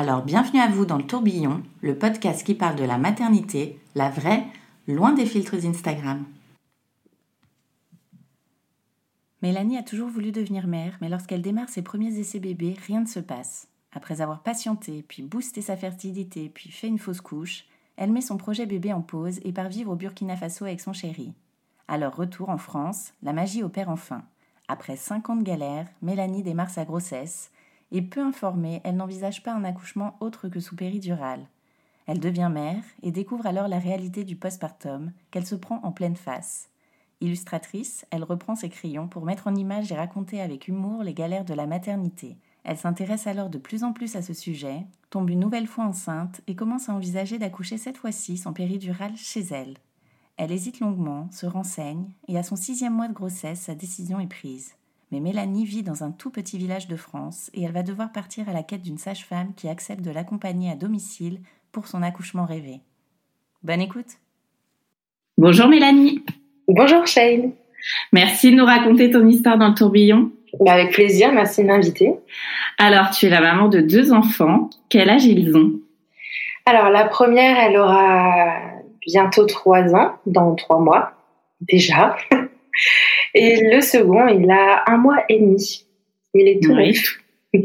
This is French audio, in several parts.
Alors bienvenue à vous dans le tourbillon, le podcast qui parle de la maternité, la vraie, loin des filtres Instagram. Mélanie a toujours voulu devenir mère, mais lorsqu'elle démarre ses premiers essais bébés, rien ne se passe. Après avoir patienté, puis boosté sa fertilité, puis fait une fausse couche, elle met son projet bébé en pause et part vivre au Burkina Faso avec son chéri. À leur retour en France, la magie opère enfin. Après 50 galères, Mélanie démarre sa grossesse et peu informée, elle n'envisage pas un accouchement autre que sous péridurale. Elle devient mère et découvre alors la réalité du postpartum qu'elle se prend en pleine face. Illustratrice, elle reprend ses crayons pour mettre en image et raconter avec humour les galères de la maternité. Elle s'intéresse alors de plus en plus à ce sujet, tombe une nouvelle fois enceinte et commence à envisager d'accoucher cette fois-ci sans péridurale chez elle. Elle hésite longuement, se renseigne, et à son sixième mois de grossesse, sa décision est prise. Mais Mélanie vit dans un tout petit village de France et elle va devoir partir à la quête d'une sage-femme qui accepte de l'accompagner à domicile pour son accouchement rêvé. Bonne écoute Bonjour Mélanie Bonjour Shane. Merci de nous raconter ton histoire dans le tourbillon. Bah, avec plaisir, merci de m'inviter. Alors, tu es la maman de deux enfants. Quel âge ils ont? Alors, la première, elle aura bientôt trois ans, dans trois mois, déjà. Et le second, il a un mois et demi. Il est tout.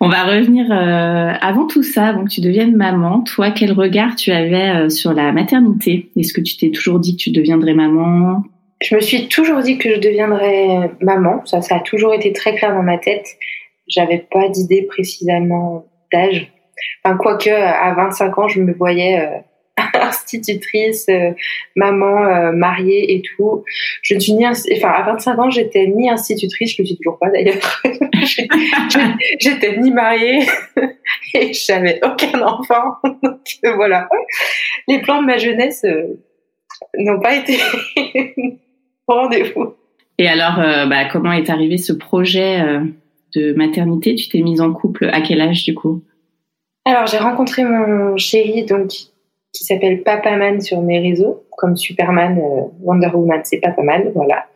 On va revenir euh, avant tout ça, avant que tu deviennes maman. Toi, quel regard tu avais euh, sur la maternité? Est-ce que tu t'es toujours dit que tu deviendrais maman? Je me suis toujours dit que je deviendrais maman. Ça, ça a toujours été très clair dans ma tête. J'avais pas d'idée précisément d'âge. Enfin, quoique, à 25 ans, je me voyais euh, institutrice, euh, maman, euh, mariée et tout. Je ne suis ni, enfin, à 25 ans, j'étais ni institutrice, je le suis toujours pas d'ailleurs. J'étais ni mariée et j'avais aucun enfant. Donc euh, voilà. Les plans de ma jeunesse euh, n'ont pas été au rendez-vous. Et alors, bah, comment est arrivé ce projet de maternité? Tu t'es mise en couple à quel âge du coup? Alors, j'ai rencontré mon chéri, donc, qui s'appelle Papaman sur mes réseaux, comme Superman, euh, Wonder Woman, c'est Papaman, voilà.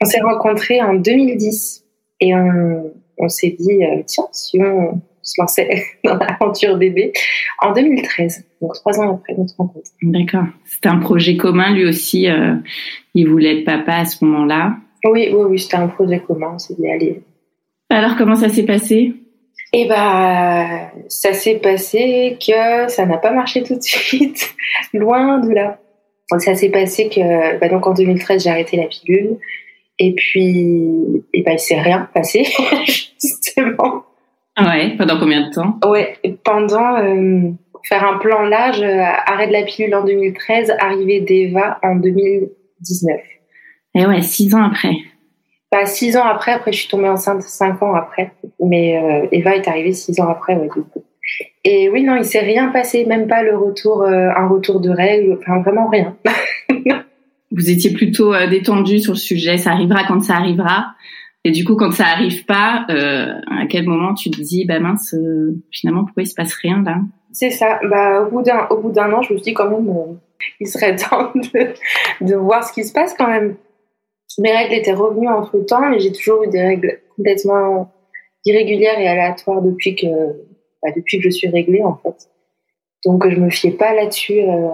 On s'est rencontrés en 2010 et on, on s'est dit, euh, tiens, si on se lançait dans l'aventure bébé en 2013, donc trois ans après notre rencontre. D'accord. C'était un projet commun, lui aussi. euh, il voulait être papa à ce moment-là. Oui, oui, oui, c'était un projet commun, on s'est dit, allez. Alors, comment ça s'est passé? Et bah, ça s'est passé que ça n'a pas marché tout de suite, loin de là. Ça s'est passé que, bah, donc en 2013, j'ai arrêté la pilule. Et puis, et bah, il s'est rien passé, justement. Ouais. Pendant combien de temps? Ouais, et pendant, euh, faire un plan large, euh, arrêt de la pilule en 2013, arrivée d'Eva en 2019. Eh ouais, six ans après. Bah, six ans après, après, je suis tombée enceinte cinq ans après. Mais euh, Eva est arrivée six ans après, ouais, du coup. Et oui, non, il s'est rien passé, même pas le retour, euh, un retour de règles, enfin vraiment rien. Vous étiez plutôt euh, détendu sur le sujet. Ça arrivera quand ça arrivera. Et du coup, quand ça arrive pas, euh, à quel moment tu te dis, bah mince, finalement, pourquoi il se passe rien là? C'est ça. Bah, au bout d'un, au bout d'un an, je me suis dit quand même, il serait temps de, de voir ce qui se passe quand même. Mes règles étaient revenues entre temps, mais j'ai toujours eu des règles complètement irrégulières et aléatoires depuis que, bah, depuis que je suis réglée en fait. Donc je me fiais pas là-dessus euh,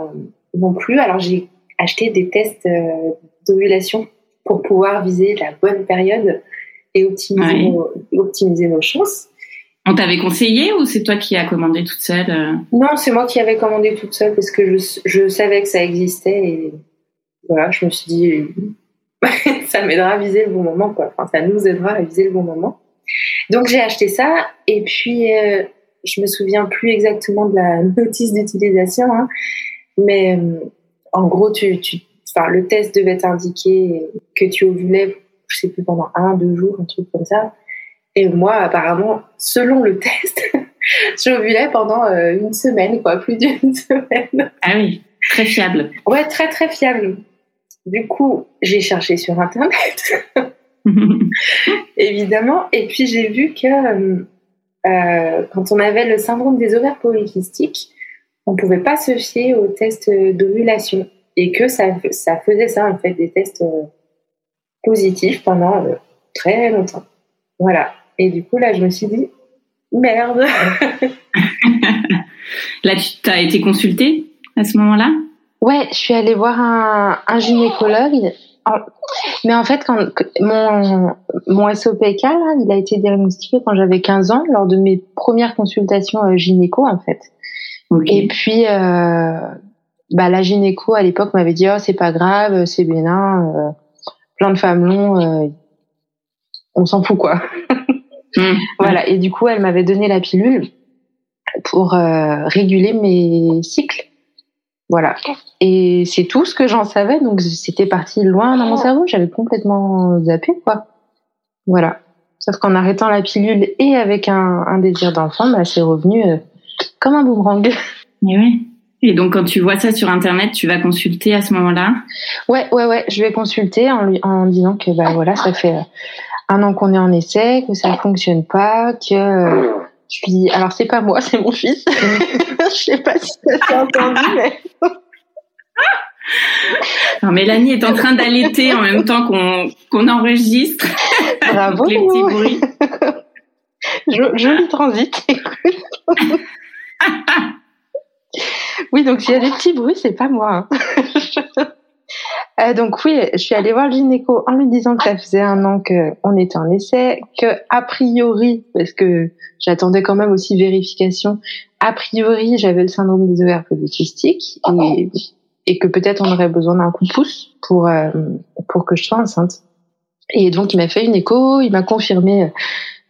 non plus. Alors j'ai acheté des tests euh, d'ovulation pour pouvoir viser la bonne période et optimiser, Ouais. nos, optimiser nos chances. On t'avait conseillé ou c'est toi qui as commandé toute seule euh? Non, c'est moi qui avais commandé toute seule parce que je, je savais que ça existait et voilà, je me suis dit ça m'aidera à viser le bon moment quoi. Enfin, ça nous aidera à viser le bon moment. Donc j'ai acheté ça et puis euh, je me souviens plus exactement de la notice d'utilisation, hein, mais euh, en gros tu, tu, le test devait t'indiquer que tu ovulais, je sais plus pendant un, deux jours, un truc comme ça. Et moi, apparemment, selon le test, j'ovulais pendant euh, une semaine, quoi, plus d'une semaine. Ah oui, très fiable. Ouais, très très fiable. Du coup, j'ai cherché sur Internet, évidemment, et puis j'ai vu que euh, euh, quand on avait le syndrome des ovaires polykystiques, on pouvait pas se fier aux tests d'ovulation et que ça, ça faisait ça, en fait, des tests positifs pendant très longtemps. Voilà. Et du coup, là, je me suis dit, merde. là, tu as été consultée à ce moment-là? Ouais, je suis allée voir un, un gynécologue. Mais en fait, quand mon, mon SOPK, là, il a été diagnostiqué quand j'avais 15 ans, lors de mes premières consultations euh, gynéco, en fait. Et puis, euh, bah, la gynéco, à l'époque, m'avait dit, oh, c'est pas grave, c'est bénin, euh, plein de femmes longs, euh, on s'en fout, quoi. Mmh. Voilà. Et du coup, elle m'avait donné la pilule pour euh, réguler mes cycles. Voilà. Et c'est tout ce que j'en savais. Donc, c'était parti loin dans mon cerveau. J'avais complètement zappé, quoi. Voilà. Sauf qu'en arrêtant la pilule et avec un, un désir d'enfant, bah, c'est revenu euh, comme un boomerang. Et oui. Et donc, quand tu vois ça sur Internet, tu vas consulter à ce moment-là? Ouais, ouais, ouais. Je vais consulter en, lui, en disant que, bah, voilà, ça fait un an qu'on est en essai, que ça ne fonctionne pas, que je. Alors c'est pas moi, c'est mon fils. je sais pas si ça s'est entendu, mais. Alors, Mélanie est en train d'allaiter en même temps qu'on enregistre. Bravo. les petits bruits. Joli transit. oui, donc s'il y a des petits bruits, c'est pas moi. Hein. Euh, donc oui, je suis allée voir le gynéco en lui disant que ça faisait un an qu'on était en essai, que a priori, parce que j'attendais quand même aussi vérification, a priori j'avais le syndrome des ovaires polykystiques et, que peut-être on aurait besoin d'un coup de pouce pour euh, pour que je sois enceinte. Et donc il m'a fait une écho, il m'a confirmé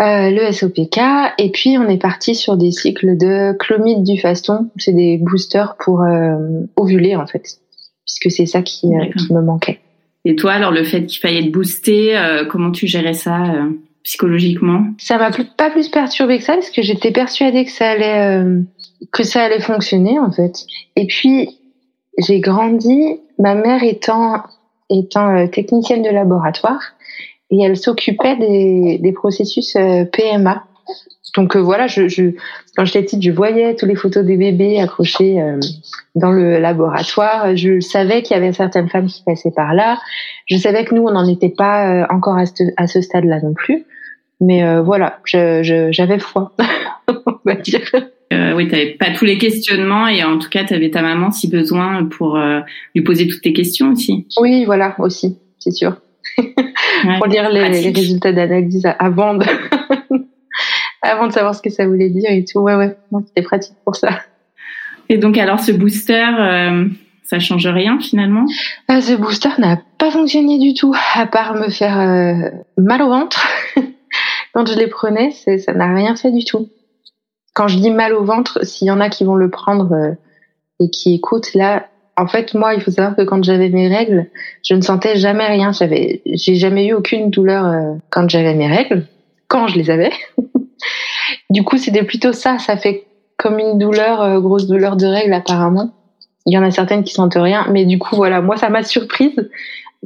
euh, le SOPK et puis on est parti sur des cycles de clomide du faston, c'est des boosters pour euh, ovuler en fait puisque c'est ça qui, euh, qui, me manquait. Et toi, alors le fait qu'il fallait être boosté, euh, comment tu gérais ça euh, psychologiquement? Ça m'a pas plus perturbé que ça parce que j'étais persuadée que ça allait que ça allait fonctionner en fait. Et puis j'ai grandi, ma mère étant étant technicienne de laboratoire et elle s'occupait des, des processus PMA donc euh, voilà, je, je, quand j'étais petite, je voyais toutes les photos des bébés accrochés euh, dans le laboratoire. Je savais qu'il y avait certaines femmes qui passaient par là. Je savais que nous, on n'en était pas euh, encore à ce, à ce stade-là non plus. Mais voilà, j'avais foi, on va dire. oui, tu n'avais pas tous les questionnements et en tout cas, tu avais ta maman si besoin pour lui poser toutes tes questions aussi. Oui, voilà, aussi, c'est sûr. pour lire les, les résultats d'analyse avant de avant de savoir ce que ça voulait dire et tout. Ouais, ouais, c'était pratique pour ça. Et donc, alors, ce booster, euh, ça change rien finalement? Euh, Ce booster n'a pas fonctionné du tout, à part me faire euh, mal au ventre. Quand je les prenais, ça n'a rien fait du tout. Quand je dis mal au ventre, s'il y en a qui vont le prendre euh, et qui écoutent, là, en fait, moi, il faut savoir que quand j'avais mes règles, je ne sentais jamais rien. J'avais, j'ai jamais eu aucune douleur quand j'avais mes règles, quand je les avais. Du coup, c'était plutôt ça. Ça fait comme une douleur, euh, grosse douleur de règles apparemment. Il y en a certaines qui sentent rien, mais du coup, voilà, moi, ça m'a surprise.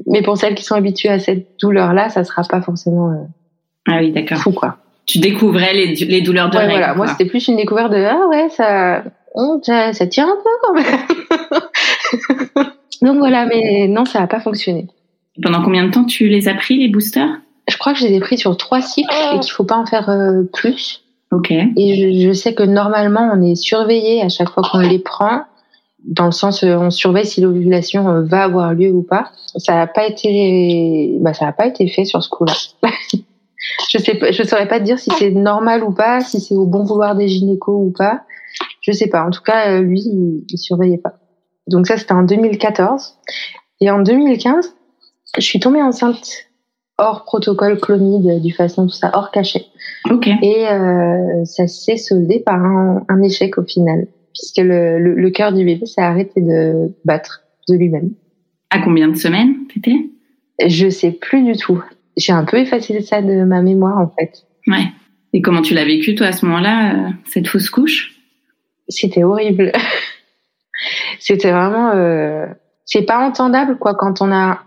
Mais pour celles qui sont habituées à cette douleur-là, ça sera pas forcément euh, ah oui, d'accord. fou, quoi. Tu découvrais les, les douleurs de ouais, règles. Voilà, moi, c'était plus une découverte de ah ouais, ça, ça, ça tire un peu quand même. Donc voilà, mais non, ça n'a pas fonctionné. Pendant combien de temps tu les as pris les boosters? Je crois que je les ai pris sur trois cycles et qu'il faut pas en faire euh, plus. Ok. Et je, sais que normalement, on est surveillé à chaque fois qu'on les prend, dans le sens euh, on surveille si l'ovulation euh, va avoir lieu ou pas. Ça n'a pas été, bah, ça n'a pas été fait sur ce coup-là. je sais je saurais pas te dire si c'est normal ou pas, si c'est au bon vouloir des gynécos ou pas. Je sais pas. En tout cas, euh, lui, il, il surveillait pas. Donc ça, c'était en 2014. Et en 2015, je suis tombée enceinte hors protocole clonide du façon tout ça, hors cachet. Ok. Et euh, ça s'est soldé par un, un, échec au final, puisque le, le, le cœur du bébé s'est arrêté de battre de lui-même. À combien de semaines t'étais Je sais plus du tout. J'ai un peu effacé ça de ma mémoire en fait. Ouais. Et comment tu l'as vécu toi à ce moment-là, euh, cette fausse couche? C'était horrible. C'était vraiment. Euh... C'est pas entendable quoi quand on a.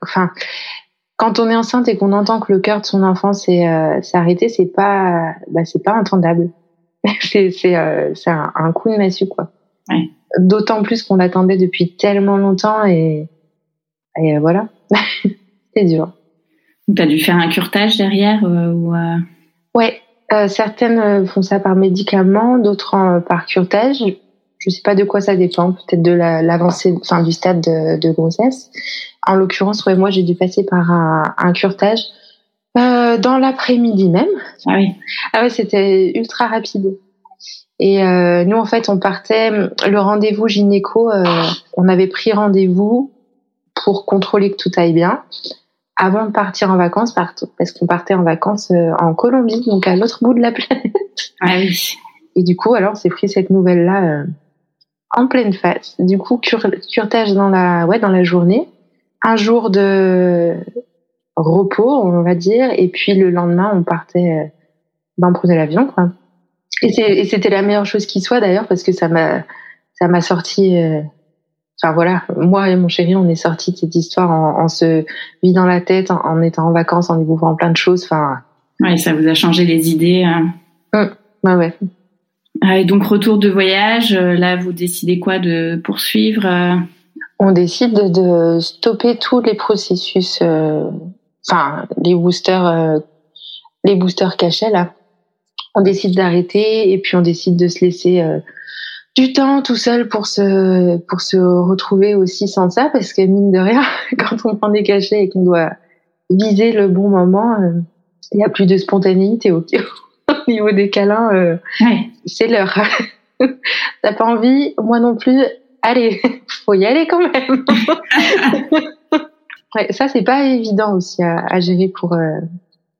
Enfin, quand on est enceinte et qu'on entend que le cœur de son enfant s'est euh, arrêté, c'est pas. Bah, c'est pas entendable. c'est c'est euh, un, un, coup de massue quoi. Ouais. D'autant plus qu'on l'attendait depuis tellement longtemps et et voilà. c'est dur. Tu as dû faire un curtage derrière euh, ou euh... Ouais, euh, certaines font ça par médicament, d'autres par curtage. Je sais pas de quoi ça dépend, peut-être de l'avancée, la, enfin du stade de, de grossesse. En l'occurrence, ouais, moi j'ai dû passer par un, un curtage euh, dans l'après-midi même. Ah oui. Ah ouais, c'était ultra rapide. Et euh, nous, en fait, on partait le rendez-vous gynéco. Euh, on avait pris rendez-vous pour contrôler que tout aille bien avant de partir en vacances, parce qu'on partait en vacances en Colombie, donc à l'autre bout de la planète. Ah oui. Et du coup, alors, on s'est pris cette nouvelle-là en pleine face. Du coup, cur curtage dans la, ouais, dans la journée, un jour de repos, on va dire, et puis le lendemain, on partait, euh, ben, on prenait l'avion, quoi. Et c'était la meilleure chose qui soit d'ailleurs, parce que ça m'a, ça m'a sorti. Euh, Enfin voilà, moi et mon chéri, on est sortis de cette histoire en, en se vidant la tête, en, en, étant en vacances, en découvrant plein de choses. Enfin. Ouais, ça vous a changé les idées. Hein. Mmh, bah ouais. Ah, et donc retour de voyage, là vous décidez quoi de poursuivre euh? On décide de, stopper tous les processus, euh, enfin les boosters, euh, les boosters cachés là. On décide d'arrêter et puis on décide de se laisser euh, du temps tout seul pour se pour se retrouver aussi sans ça parce que mine de rien quand on prend des cachets et qu'on doit viser le bon moment euh, il y a plus de spontanéité au, au niveau des câlins euh, ouais. C'est l'heure t'as pas envie moi non plus allez faut y aller quand même ouais, ça c'est pas évident aussi à, à gérer pour euh,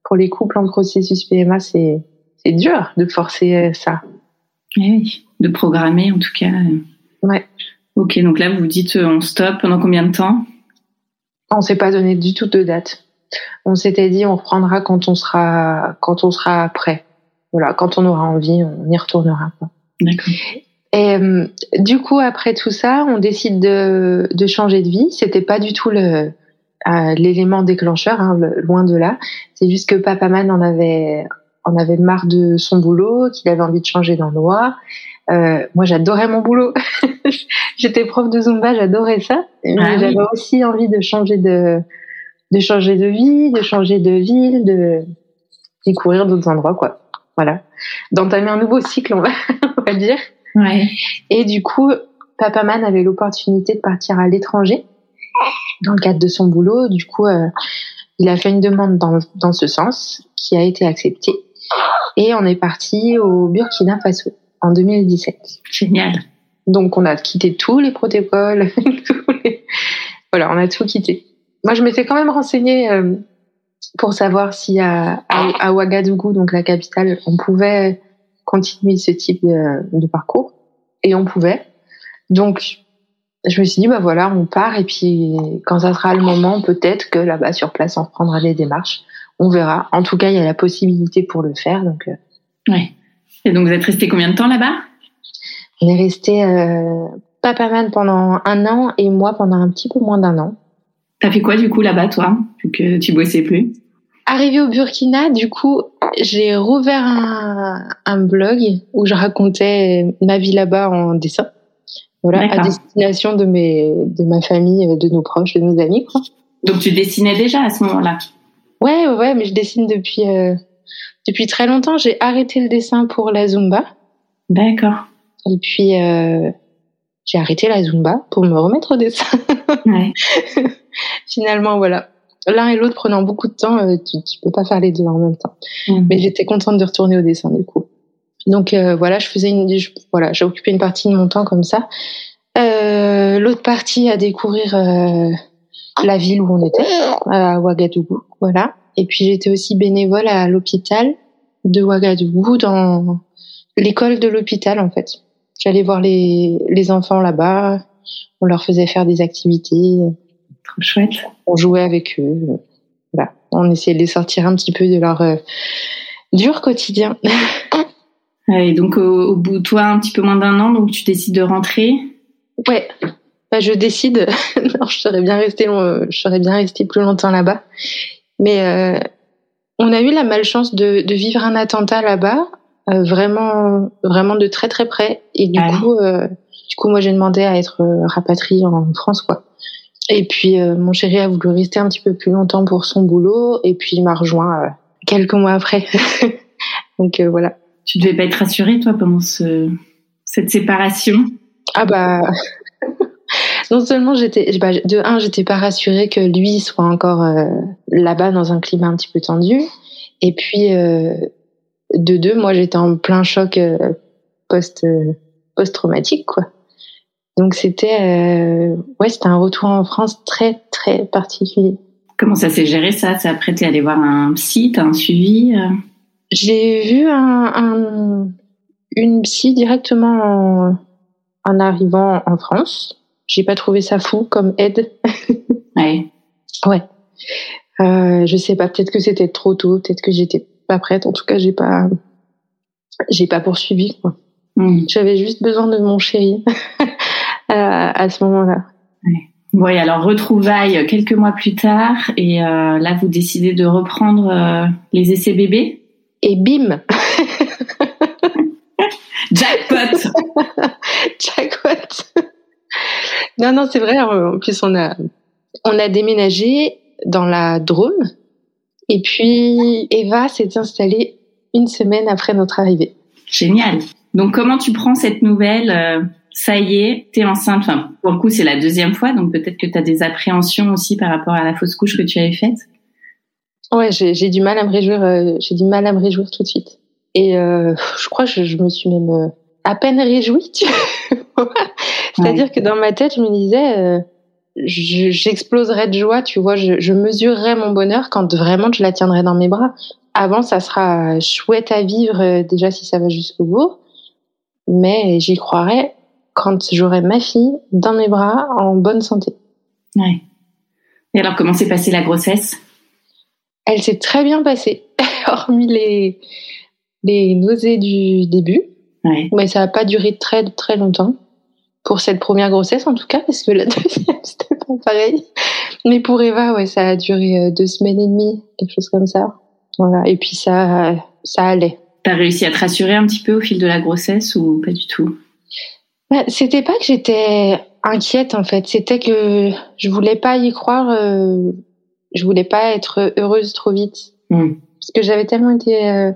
pour les couples en processus PMA c'est c'est dur de forcer ça oui de programmer en tout cas. Ouais. Ok, donc là vous vous dites on stop pendant combien de temps? On s'est pas donné du tout de date. On s'était dit on reprendra quand on sera quand on sera prêt. Voilà, quand on aura envie, on y retournera. D'accord. Et euh, du coup après tout ça, on décide de, de changer de vie. C'était pas du tout le euh, l'élément déclencheur, hein, le, loin de là. C'est juste que Papa Man en avait en avait marre de son boulot, qu'il avait envie de changer d'endroit. Euh, moi, j'adorais mon boulot. J'étais prof de Zumba, j'adorais ça. Mais Ah oui. j'avais aussi envie de changer de, de changer de vie, de changer de ville, de découvrir d'autres endroits, quoi. Voilà. D'entamer un nouveau cycle, on va, on va dire. Ouais. Et du coup, Papa Man avait l'opportunité de partir à l'étranger dans le cadre de son boulot. Du coup, euh, il a fait une demande dans, dans ce sens qui a été acceptée. Et on est parti au Burkina Faso en 2017. Génial. Donc on a quitté tous les protocoles, tous les... voilà, on a tout quitté. Moi, je m'étais quand même renseignée euh, pour savoir si à, à, à, Ouagadougou, donc la capitale, on pouvait continuer ce type de, de, parcours, et on pouvait. Donc je me suis dit bah voilà, on part et puis quand ça sera le moment, peut-être que là-bas sur place, on reprendra les démarches. On verra. En tout cas, il y a la possibilité pour le faire. Donc, euh... ouais. Et donc, vous êtes resté combien de temps là-bas? On est resté euh, Papa Man pendant un an et moi pendant un petit peu moins d'un an. T'as fait quoi du coup là-bas, toi, vu que tu bossais plus? Arrivé au Burkina, du coup, j'ai rouvert un, un, blog où je racontais ma vie là-bas en dessin. Voilà, à destination de mes, de ma famille, de nos proches, de nos amis. Quoi. Donc tu dessinais déjà à ce moment-là? Ouais, ouais, mais je dessine depuis euh, depuis très longtemps. J'ai arrêté le dessin pour la zumba. D'accord. Et puis euh, j'ai arrêté la zumba pour me remettre au dessin. Ouais. Finalement, voilà. l'un et l'autre prenant beaucoup de temps, tu, tu peux pas faire les deux en même temps. Mais j'étais contente de retourner au dessin du coup. Donc voilà, je faisais une, voilà, j'ai occupé une partie de mon temps comme ça. L'autre partie à découvrir la ville où on était, à Ouagadougou, voilà. Et puis j'étais aussi bénévole à l'hôpital de Ouagadougou dans l'école de l'hôpital en fait. J'allais voir les, les enfants là-bas, on leur faisait faire des activités. Trop chouette. On jouait avec eux. Voilà. On essayait de les sortir un petit peu de leur euh, dur quotidien. Et donc au, bout de toi, un petit peu moins d'un an, donc tu décides de rentrer? Ouais. Bah, je décide. non, je serais bien resté, je serais bien resté plus longtemps là-bas. Mais euh, on a eu la malchance de, de vivre un attentat là-bas, euh, vraiment, vraiment de très très près. Et du coup, euh, du coup, moi j'ai demandé à être euh, rapatriée en France, quoi. Et puis mon chéri a voulu rester un petit peu plus longtemps pour son boulot, et puis il m'a rejoint quelques mois après. Donc voilà. Tu devais pas être rassurée toi pendant ce, cette séparation? Ah bah non seulement j'étais, bah, de un, j'étais pas rassurée que lui soit encore euh, là-bas dans un climat un petit peu tendu, et puis euh, de deux, moi j'étais en plein choc euh, post post traumatique quoi. Donc c'était ouais, c'était un retour en France très très particulier. Comment ça s'est géré ça? C'est après t'es allé voir un psy, t'as un suivi J'ai vu un, un, une psy directement en, en arrivant en France j'ai pas trouvé ça fou comme aide. ouais. Ouais. Euh, je sais pas, peut-être que c'était trop tôt, peut-être que j'étais pas prête. En tout cas, j'ai pas, j'ai pas poursuivi. Quoi. Hmm. J'avais juste besoin de mon chéri à, à, ce moment-là. Ouais. Bon, alors retrouvailles quelques mois plus tard, et euh, là vous décidez de reprendre euh, les essais bébés. Et bim. Jackpot. Jackpot. Non, non, c'est vrai. En plus, on a, on a déménagé dans la Drôme. Et puis, Eva s'est installée une semaine après notre arrivée. Génial. Donc, comment tu prends cette nouvelle euh, Ça y est, t'es enceinte? Enfin, pour le coup, c'est la deuxième fois, donc peut-être que tu as des appréhensions aussi par rapport à la fausse couche que tu avais faite. Ouais, j'ai du mal à me réjouir. Euh, j'ai du mal à me réjouir tout de suite. Et euh, je crois que je, me suis même à peine réjouie. C'est-à-dire que dans ma tête, je me disais, euh, j'exploserais de joie, tu vois, je, je mesurerais mon bonheur quand vraiment je la tiendrais dans mes bras. Avant, ça sera chouette à vivre, euh, déjà si ça va jusqu'au bout, mais j'y croirais quand j'aurai ma fille dans mes bras en bonne santé. Ouais. Et alors, comment s'est passée la grossesse? Elle s'est très bien passée, hormis les, les nausées du début. Ouais. Mais ça n'a pas duré très très longtemps pour cette première grossesse en tout cas, parce que la deuxième c'était pas pareil. Mais pour Eva, ouais, ça a duré euh, deux semaines et demie, quelque chose comme ça. Voilà. Et puis ça, ça allait. T'as réussi à te rassurer un petit peu au fil de la grossesse ou pas du tout? Bah, C'était pas que j'étais inquiète en fait, c'était que je voulais pas y croire. Euh, je voulais pas être heureuse trop vite, hmm. parce que j'avais tellement été euh,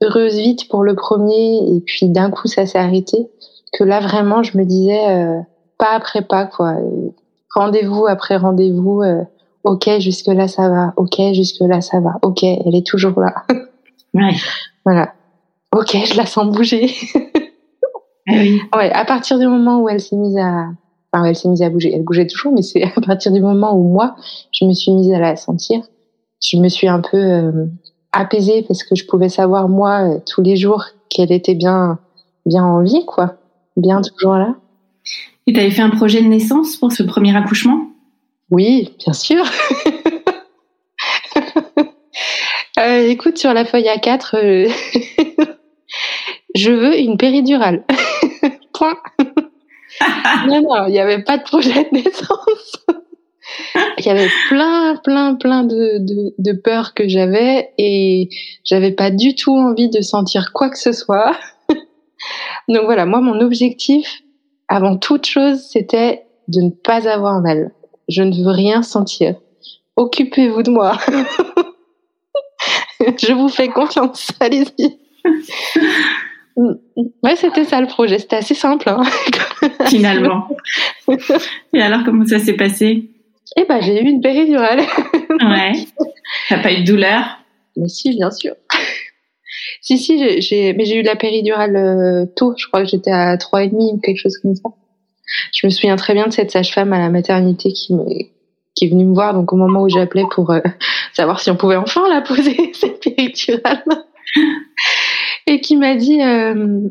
heureuse vite pour le premier, et puis d'un coup ça s'est arrêté que là vraiment je me disais euh, pas après pas quoi. Rendez-vous après rendez-vous. Euh, ok jusque là ça va. Ok jusque là ça va. Ok elle est toujours là. ouais. Voilà. Ok je la sens bouger. ah oui. Ouais à partir du moment où elle s'est mise à Enfin, elle s'est mise à bouger. Elle bougeait toujours, mais c'est à partir du moment où moi, je me suis mise à la sentir, je me suis un peu euh, apaisée parce que je pouvais savoir moi tous les jours qu'elle était bien, bien en vie, quoi bien toujours là. Et tu avais fait un projet de naissance pour ce premier accouchement? Oui, bien sûr. euh, écoute, sur la feuille A4, euh, je veux une péridurale. Point. non, non, il n'y avait pas de projet de naissance. Il y avait plein, plein, plein de, de, de peurs que j'avais et j'avais pas du tout envie de sentir quoi que ce soit. Donc voilà, moi, mon objectif, avant toute chose, c'était de ne pas avoir mal. Je ne veux rien sentir. Occupez-vous de moi. je vous fais confiance. Allez-y. Ouais, c'était ça le projet. C'était assez simple. Hein Finalement. Et alors, comment ça s'est passé? Eh ben, j'ai eu une péridurale. ouais. T'as pas eu de douleur? Mais si, bien sûr. Si, si, j'ai, mais j'ai eu la péridurale euh, tôt. Je crois que j'étais à trois et demi ou quelque chose comme ça. Je me souviens très bien de cette sage-femme à la maternité qui me, qui est venue me voir donc au moment où j'appelais pour euh, savoir si on pouvait enfin la poser cette péridurale et qui m'a dit euh,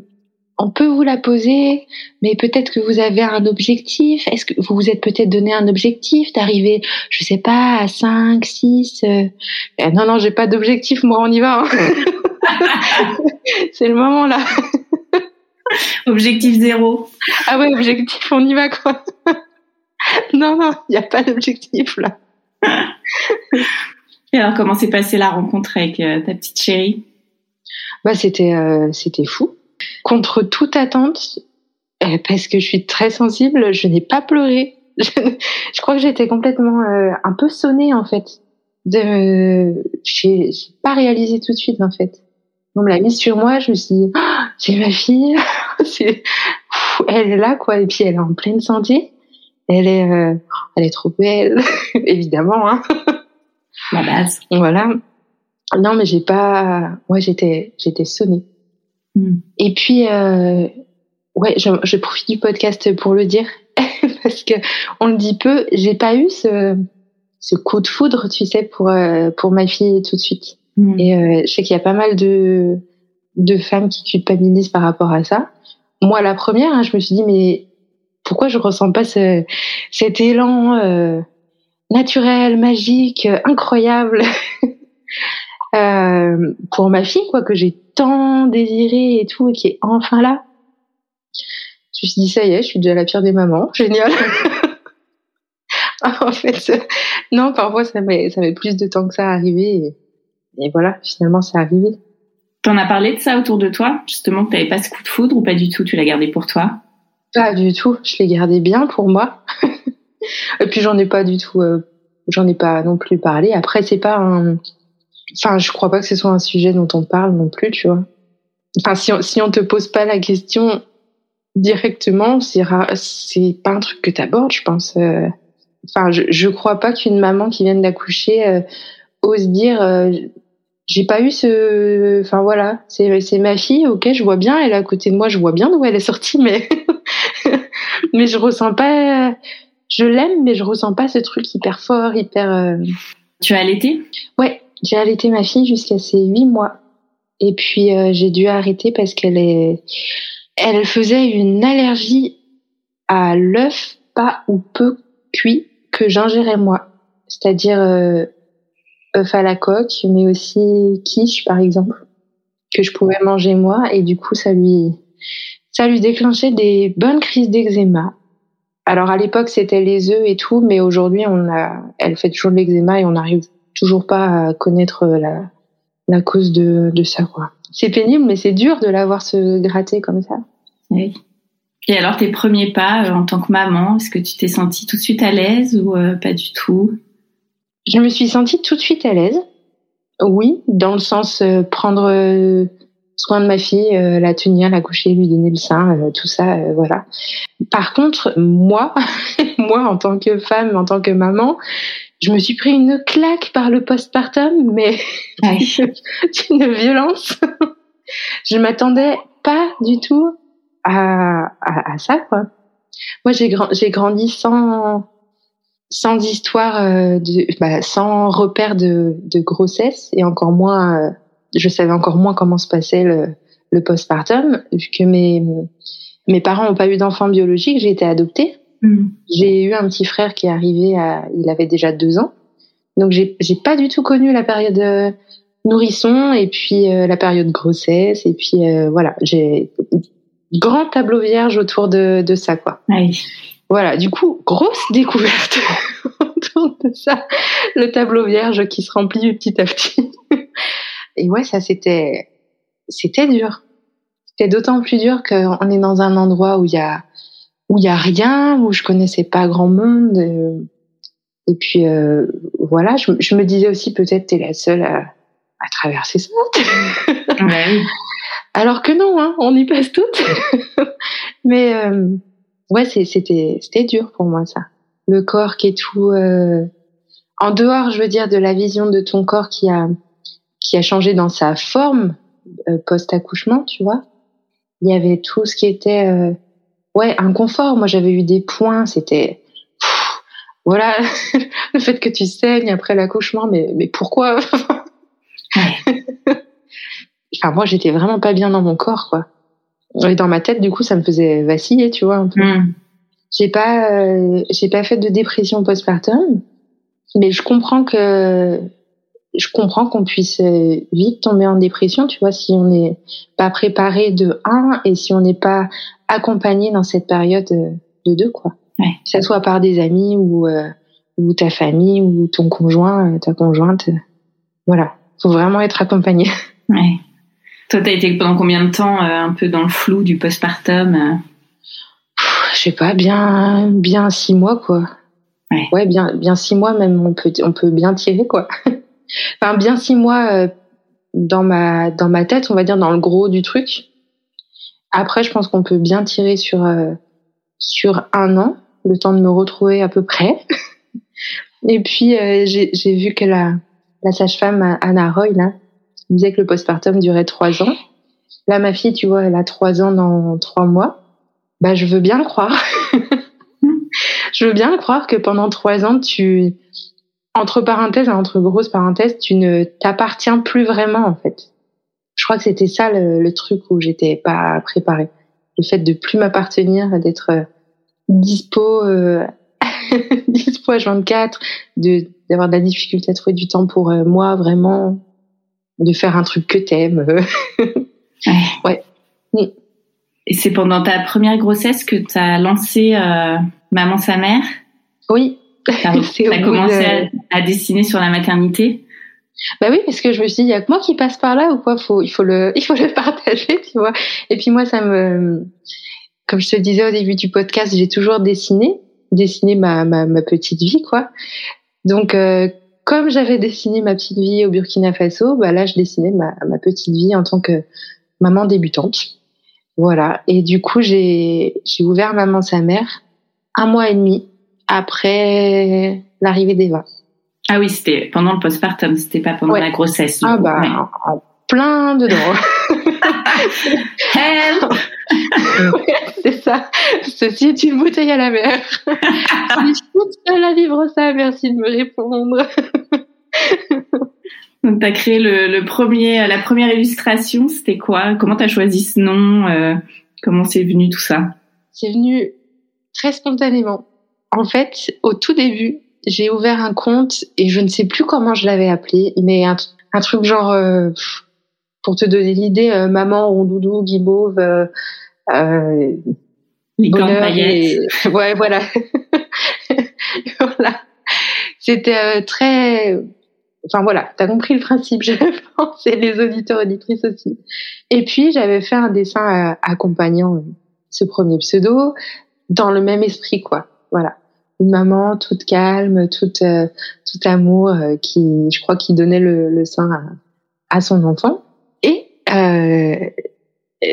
on peut vous la poser, mais peut-être que vous avez un objectif. Est-ce que vous vous êtes peut-être donné un objectif d'arriver, je sais pas, à 5, 6 euh... Non, non, j'ai pas d'objectif, moi, on y va. Hein. C'est le moment là. objectif zéro. Ah ouais, objectif, on y va quoi. non, non, il n'y a pas d'objectif là. Et alors, comment s'est passée la rencontre avec euh, ta petite chérie? Bah, c'était euh, c'était fou contre toute attente, euh, parce que je suis très sensible, je n'ai pas pleuré. Je, crois que j'étais complètement euh, un peu sonnée en fait. De, j'ai pas réalisé tout de suite en fait. On me l'a mise sur moi, je me suis dit, oh, c'est ma fille, c'est, elle est là quoi, et puis elle est en pleine santé. Elle est, euh, elle est trop belle, évidemment. Hein. La base. Voilà. Non, mais j'ai pas, ouais, j'étais, j'étais sonnée. Mm. Et puis, euh, ouais, je, je, profite du podcast pour le dire parce que on le dit peu. J'ai pas eu ce, ce coup de foudre, tu sais, pour euh, pour ma fille tout de suite. Mm. Et euh, je sais qu'il y a pas mal de de femmes qui culpabilisent par rapport à ça. Moi, la première, hein, je me suis dit mais pourquoi je ressens pas ce, cet élan euh, naturel, magique, incroyable euh, pour ma fille, quoi, que j'ai tant désiré et tout, et qui est enfin là. Je me suis dit, ça y est, je suis déjà la pire des mamans. Génial. en fait, non, parfois, ça met, ça met plus de temps que ça à arriver. Et voilà, finalement, c'est arrivé. T'en as parlé de ça autour de toi Justement, que t'avais pas ce coup de foudre ou pas du tout Tu l'as gardé pour toi? Pas du tout. Je l'ai gardé bien pour moi. et puis, j'en ai pas du tout... Euh, j'en ai pas non plus parlé. Après, c'est pas un Enfin, je crois pas que ce soit un sujet dont on parle non plus, tu vois. Enfin, si on, si on te pose pas la question directement, c'est c'est pas un truc que t'abordes, je pense. Euh. Enfin, je, je crois pas qu'une maman qui vient d'accoucher euh, ose dire j'ai pas eu ce enfin voilà c'est c'est ma fille ok je vois bien elle est à côté de moi je vois bien d'où elle est sortie mais mais je ressens pas je l'aime mais je ressens pas ce truc hyper fort hyper tu as allaité? Ouais j'ai allaité ma fille jusqu'à ses huit mois. Et puis euh, j'ai dû arrêter parce qu'elle est, elle faisait une allergie à l'œuf pas ou peu cuit que j'ingérais moi. C'est-à-dire euh, œuf à la coque, mais aussi quiche par exemple, que je pouvais manger moi. Et du coup, ça lui, ça lui déclenchait des bonnes crises d'eczéma. Alors à l'époque, c'était les œufs et tout, mais aujourd'hui, on a, elle fait toujours de l'eczéma et on arrive toujours pas à connaître la, la cause de, ça, quoi. C'est pénible, mais c'est dur de l'avoir se gratter comme ça. Oui. Et alors, tes premiers pas euh, en tant que maman, est-ce que tu t'es sentie tout de suite à l'aise ou euh, pas du tout? Je me suis sentie tout de suite à l'aise. Oui, dans le sens euh, prendre soin de ma fille, la tenir, la coucher, lui donner le sein, tout ça, voilà. Par contre, moi, moi en tant que femme, en tant que maman, je me suis pris une claque par le postpartum, mais d'une violence. je m'attendais pas du tout à, à, à ça, quoi. Moi, j'ai grandi sans sans histoire euh, de, bah, sans repère de, de grossesse et encore moins, euh, je savais encore moins comment se passait le, le postpartum, vu que mes mes parents n'ont pas eu d'enfants biologiques, j'ai été adoptée. Mm. J'ai eu un petit frère qui est arrivé, à, il avait déjà deux ans. Donc j'ai pas du tout connu la période euh, nourrisson et puis euh, la période grossesse et puis euh, voilà j'ai grand tableau vierge autour de de ça quoi. Oui. Voilà du coup grosse découverte autour de ça le tableau vierge qui se remplit petit à petit et ouais ça c'était c'était dur c'était d'autant plus dur qu'on est dans un endroit où il y a où il y a rien, où je connaissais pas grand monde. Et puis euh, voilà, je, je, me disais aussi peut-être t'es la seule à, à traverser ça. Ouais. Alors que non, hein, on y passe toutes. Mais euh, ouais, c'était c'était dur pour moi ça. le corps qui est tout euh, en dehors, je veux dire, de la vision de ton corps qui a qui a changé dans sa forme euh, post accouchement, tu vois. Il y avait tout ce qui était euh, ouais inconfort. Moi, j'avais eu des points, c'était voilà le fait que tu saignes après l'accouchement, mais mais pourquoi? Enfin, moi, j'étais vraiment pas bien dans mon corps, quoi. Et dans ma tête, du coup, ça me faisait vaciller, tu vois. Un peu. Hmm. J'ai pas, euh, j'ai pas fait de dépression postpartum, mais je comprends que, je comprends qu'on puisse euh, vite tomber en dépression, tu vois, si on n'est pas préparé de un et si on n'est pas accompagné dans cette période euh, de deux, quoi. Ouais. Que ça soit par des amis ou ou ta famille ou ton conjoint, ta conjointe, voilà. Faut vraiment être accompagné. Ouais. Toi, t'as été pendant combien de temps un peu dans le flou du postpartum je sais pas, bien, bien six mois, quoi. Ouais. ouais, bien, bien six mois, même, on peut, on peut bien tirer, quoi. enfin, bien six mois euh, dans ma, dans ma tête, on va dire, dans le gros du truc. Après, je pense qu'on peut bien tirer sur, euh, sur un an, le temps de me retrouver à peu près. Et puis, euh, j'ai vu que la, la sage-femme Anna Roy, là, disait que le postpartum durait trois ans. Là, ma fille, tu vois, elle a trois ans dans trois mois. Bah, je veux bien le croire. je veux bien le croire que pendant trois ans, tu, entre parenthèses, entre grosses parenthèses, tu ne t'appartiens plus vraiment, en fait. Je crois que c'était ça le, le, truc où j'étais pas préparée. Le fait de plus m'appartenir, d'être euh, dispo, euh, dispo à 24, de, d'avoir de la difficulté à trouver du temps pour euh, moi, vraiment, de faire un truc que t'aimes. ouais. Mm. Et c'est pendant ta première grossesse que tu as lancé euh, Maman sa mère? Oui. Tu as, commencé de... à, à, dessiner sur la maternité? Bah oui, parce que je me suis dit, il y a que moi qui passe par là ou quoi? Faut, il, faut le, il faut le partager, tu vois. Et puis moi, ça me... Comme je te disais au début du podcast, j'ai toujours dessiné, dessiné ma, ma, ma, petite vie, quoi. Donc, euh, comme j'avais dessiné ma petite vie au Burkina Faso, bah là, je dessinais ma, ma petite vie en tant que maman débutante. Voilà. Et du coup, j'ai ouvert Maman sa mère un mois et demi après l'arrivée d'Eva. Ah oui, c'était pendant le postpartum, c'était pas pendant ouais. la grossesse. Ah bah, ouais. Plein dedans. Help c'est ça. Ceci est une bouteille à la mer. Je suis toute seule à vivre ça. Merci de me répondre. Donc, tu as créé le, le, premier, la première illustration, c'était quoi? Comment tu as choisi ce nom? Euh, Comment c'est venu tout ça? C'est venu très spontanément. En fait, au tout début, j'ai ouvert un compte et je ne sais plus comment je l'avais appelé, mais un, un truc genre, euh, pour te donner l'idée, euh, maman, rondoudou, guimauve, euh, euh, bonheur et... ouais, voilà. voilà. C'était très Enfin voilà, t'as compris le principe, je pense, et les auditeurs auditrices aussi. Et puis j'avais fait un dessin accompagnant ce premier pseudo dans le même esprit, quoi. Voilà, une maman toute calme, toute euh, tout amour, euh, qui, je crois, qui donnait le, le sein à, à, son enfant. Euh,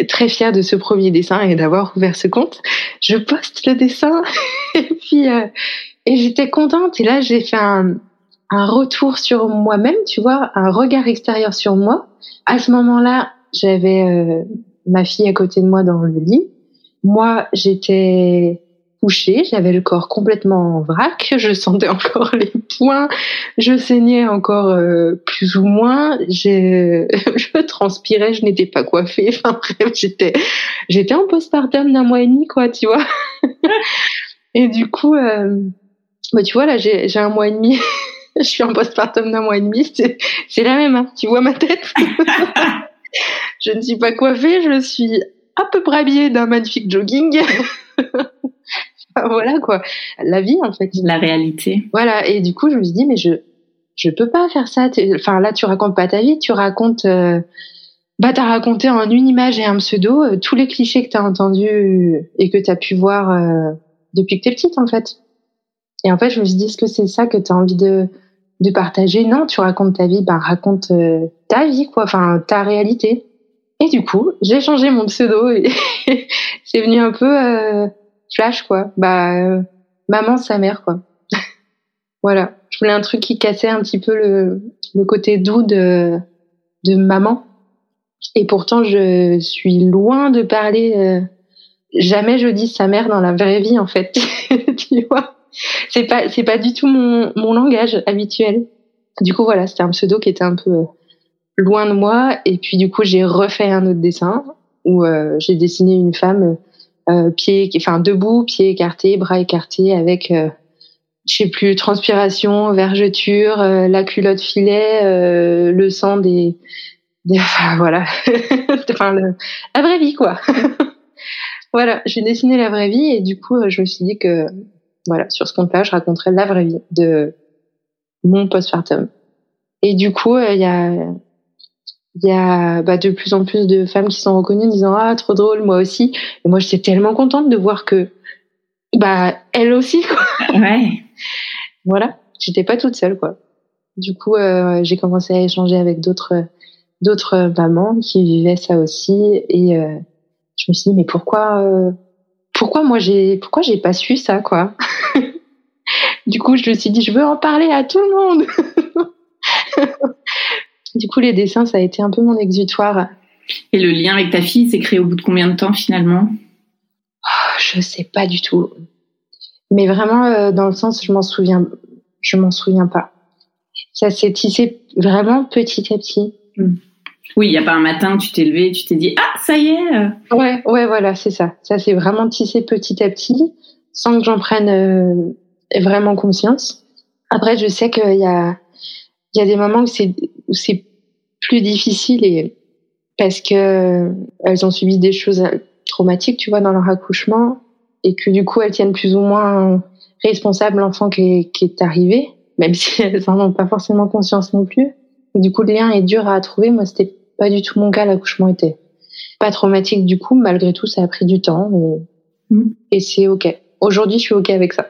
très fière de ce premier dessin et d'avoir ouvert ce compte, je poste le dessin et puis euh, et j'étais contente. Et là, j'ai fait un un retour sur moi-même, tu vois, un regard extérieur sur moi. À ce moment-là, j'avais euh, ma fille à côté de moi dans le lit. Moi, j'étais couchée, j'avais le corps complètement en vrac, je sentais encore les poings, je saignais encore euh, plus ou moins, je, je transpirais, je n'étais pas coiffée. Enfin bref, j'étais j'étais en postpartum d'un mois et demi, quoi, tu vois. et du coup, euh, bah, tu vois là, j'ai j'ai un mois et demi. je suis en postpartum d'un mois et demi, c'est la même, hein. tu vois ma tête Je ne suis pas coiffée, je suis à peu près habillée d'un magnifique jogging. voilà quoi, la vie en fait. La réalité. Voilà, et du coup je me suis dit, mais je je peux pas faire ça. Enfin là, tu racontes pas ta vie, tu racontes... Euh... Bah, t'as raconté en une image et un pseudo euh, tous les clichés que t'as entendus et que t'as pu voir euh, depuis que t'es petite en fait. Et en fait, je me suis dit, est-ce que c'est ça que t'as envie de de partager? Non, tu racontes ta vie, ben raconte euh, ta vie, quoi, enfin ta réalité. Et du coup, j'ai changé mon pseudo et c'est venu un peu euh, flash, quoi. Bah, euh, maman, sa mère, quoi. voilà. Je voulais un truc qui cassait un petit peu le, le côté doux de, de maman. Et pourtant, je suis loin de parler. Euh, jamais je dis sa mère dans la vraie vie, en fait. tu vois? C'est pas, c'est pas du tout mon, mon langage habituel. Du coup, voilà, c'était un pseudo qui était un peu euh, loin de moi. Et puis, du coup, j'ai refait un autre dessin où euh, j'ai dessiné une femme euh, pieds, enfin debout, pieds écartés, bras écartés, avec euh, je sais plus, transpiration, vergeture, euh, la culotte filet, euh, le sang des, des enfin, voilà, enfin la vraie vie quoi. voilà, j'ai dessiné la vraie vie et du coup je me suis dit que voilà sur ce compte-là je raconterais la vraie vie de mon postpartum. Et du coup il y a il y a bah, de plus en plus de femmes qui sont reconnues en disant ah trop drôle moi aussi. Et moi j'étais tellement contente de voir que bah elle aussi quoi. Ouais. Voilà. J'étais pas toute seule quoi. Du coup euh, j'ai commencé à échanger avec d'autres d'autres mamans qui vivaient ça aussi. Et euh, je me suis dit mais pourquoi euh, pourquoi moi j'ai pourquoi j'ai pas su ça quoi? Du coup je me suis dit je veux en parler à tout le monde du coup, les dessins, ça a été un peu mon exutoire. Et le lien avec ta fille s'est créé au bout de combien de temps finalement? Oh, Je sais pas du tout. Mais vraiment, euh, dans le sens, je m'en souviens, je m'en souviens pas. Ça s'est tissé vraiment petit à petit. Hmm. Oui, il n'y a pas un matin tu t'es levé, tu t'es dit ah ça y est. Euh. Ouais, ouais, voilà, c'est ça. Ça s'est vraiment tissé petit à petit, sans que j'en prenne euh, vraiment conscience. Après, je sais qu'il y a, il y a des moments où c'est, où c'est plus difficile et parce que euh, elles ont subi des choses traumatiques, tu vois, dans leur accouchement et que du coup elles tiennent plus ou moins responsable l'enfant qui est, qui est arrivé, même si elles n'en ont pas forcément conscience non plus. du coup, le lien est dur à trouver. Moi, c'était pas du tout mon cas. L'accouchement était pas traumatique du coup. Malgré tout, ça a pris du temps et, mmh. et c'est ok. Aujourd'hui, je suis ok avec ça.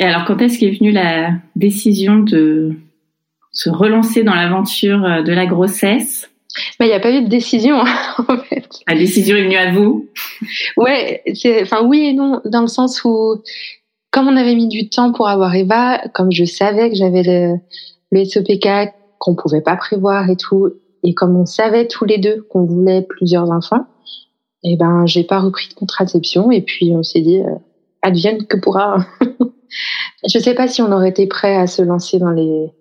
et alors, quand est-ce qu'est venue la décision de se relancer dans l'aventure euh, de la grossesse bah, il n'y a pas eu de décision, en fait. La décision est venue à vous Ouais, enfin oui et non, dans le sens où, comme on avait mis du temps pour avoir Eva, comme je savais que j'avais le, le SOPK qu'on pouvait pas prévoir et tout, et comme on savait tous les deux qu'on voulait plusieurs enfants, et eh ben j'ai pas repris de contraception et puis on s'est dit euh, advienne que pourra. je sais pas si on aurait été prêt à se lancer dans les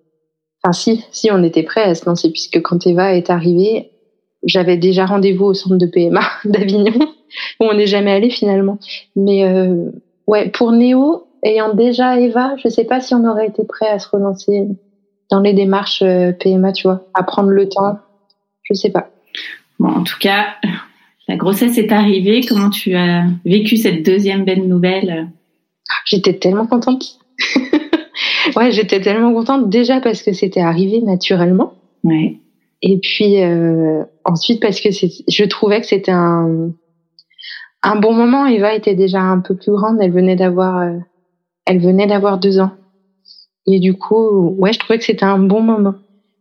Enfin, si, si, on était prêt à se lancer, puisque quand Eva est arrivée, j'avais déjà rendez-vous au centre de PMA d'Avignon, où on n'est jamais allé finalement. Mais euh, ouais, pour Néo, ayant déjà Eva, je sais pas si on aurait été prêt à se relancer dans les démarches euh, PMA, tu vois, à prendre le temps. Je sais pas. Bon, en tout cas, la grossesse est arrivée. Comment tu as vécu cette deuxième belle nouvelle? J'étais tellement contente. ouais, j'étais tellement contente déjà parce que c'était arrivé naturellement. Ouais. Et puis euh, ensuite parce que je trouvais que c'était un un bon moment. Eva était déjà un peu plus grande. Elle venait d'avoir euh, elle venait d'avoir deux ans. Et du coup, ouais, je trouvais que c'était un bon moment.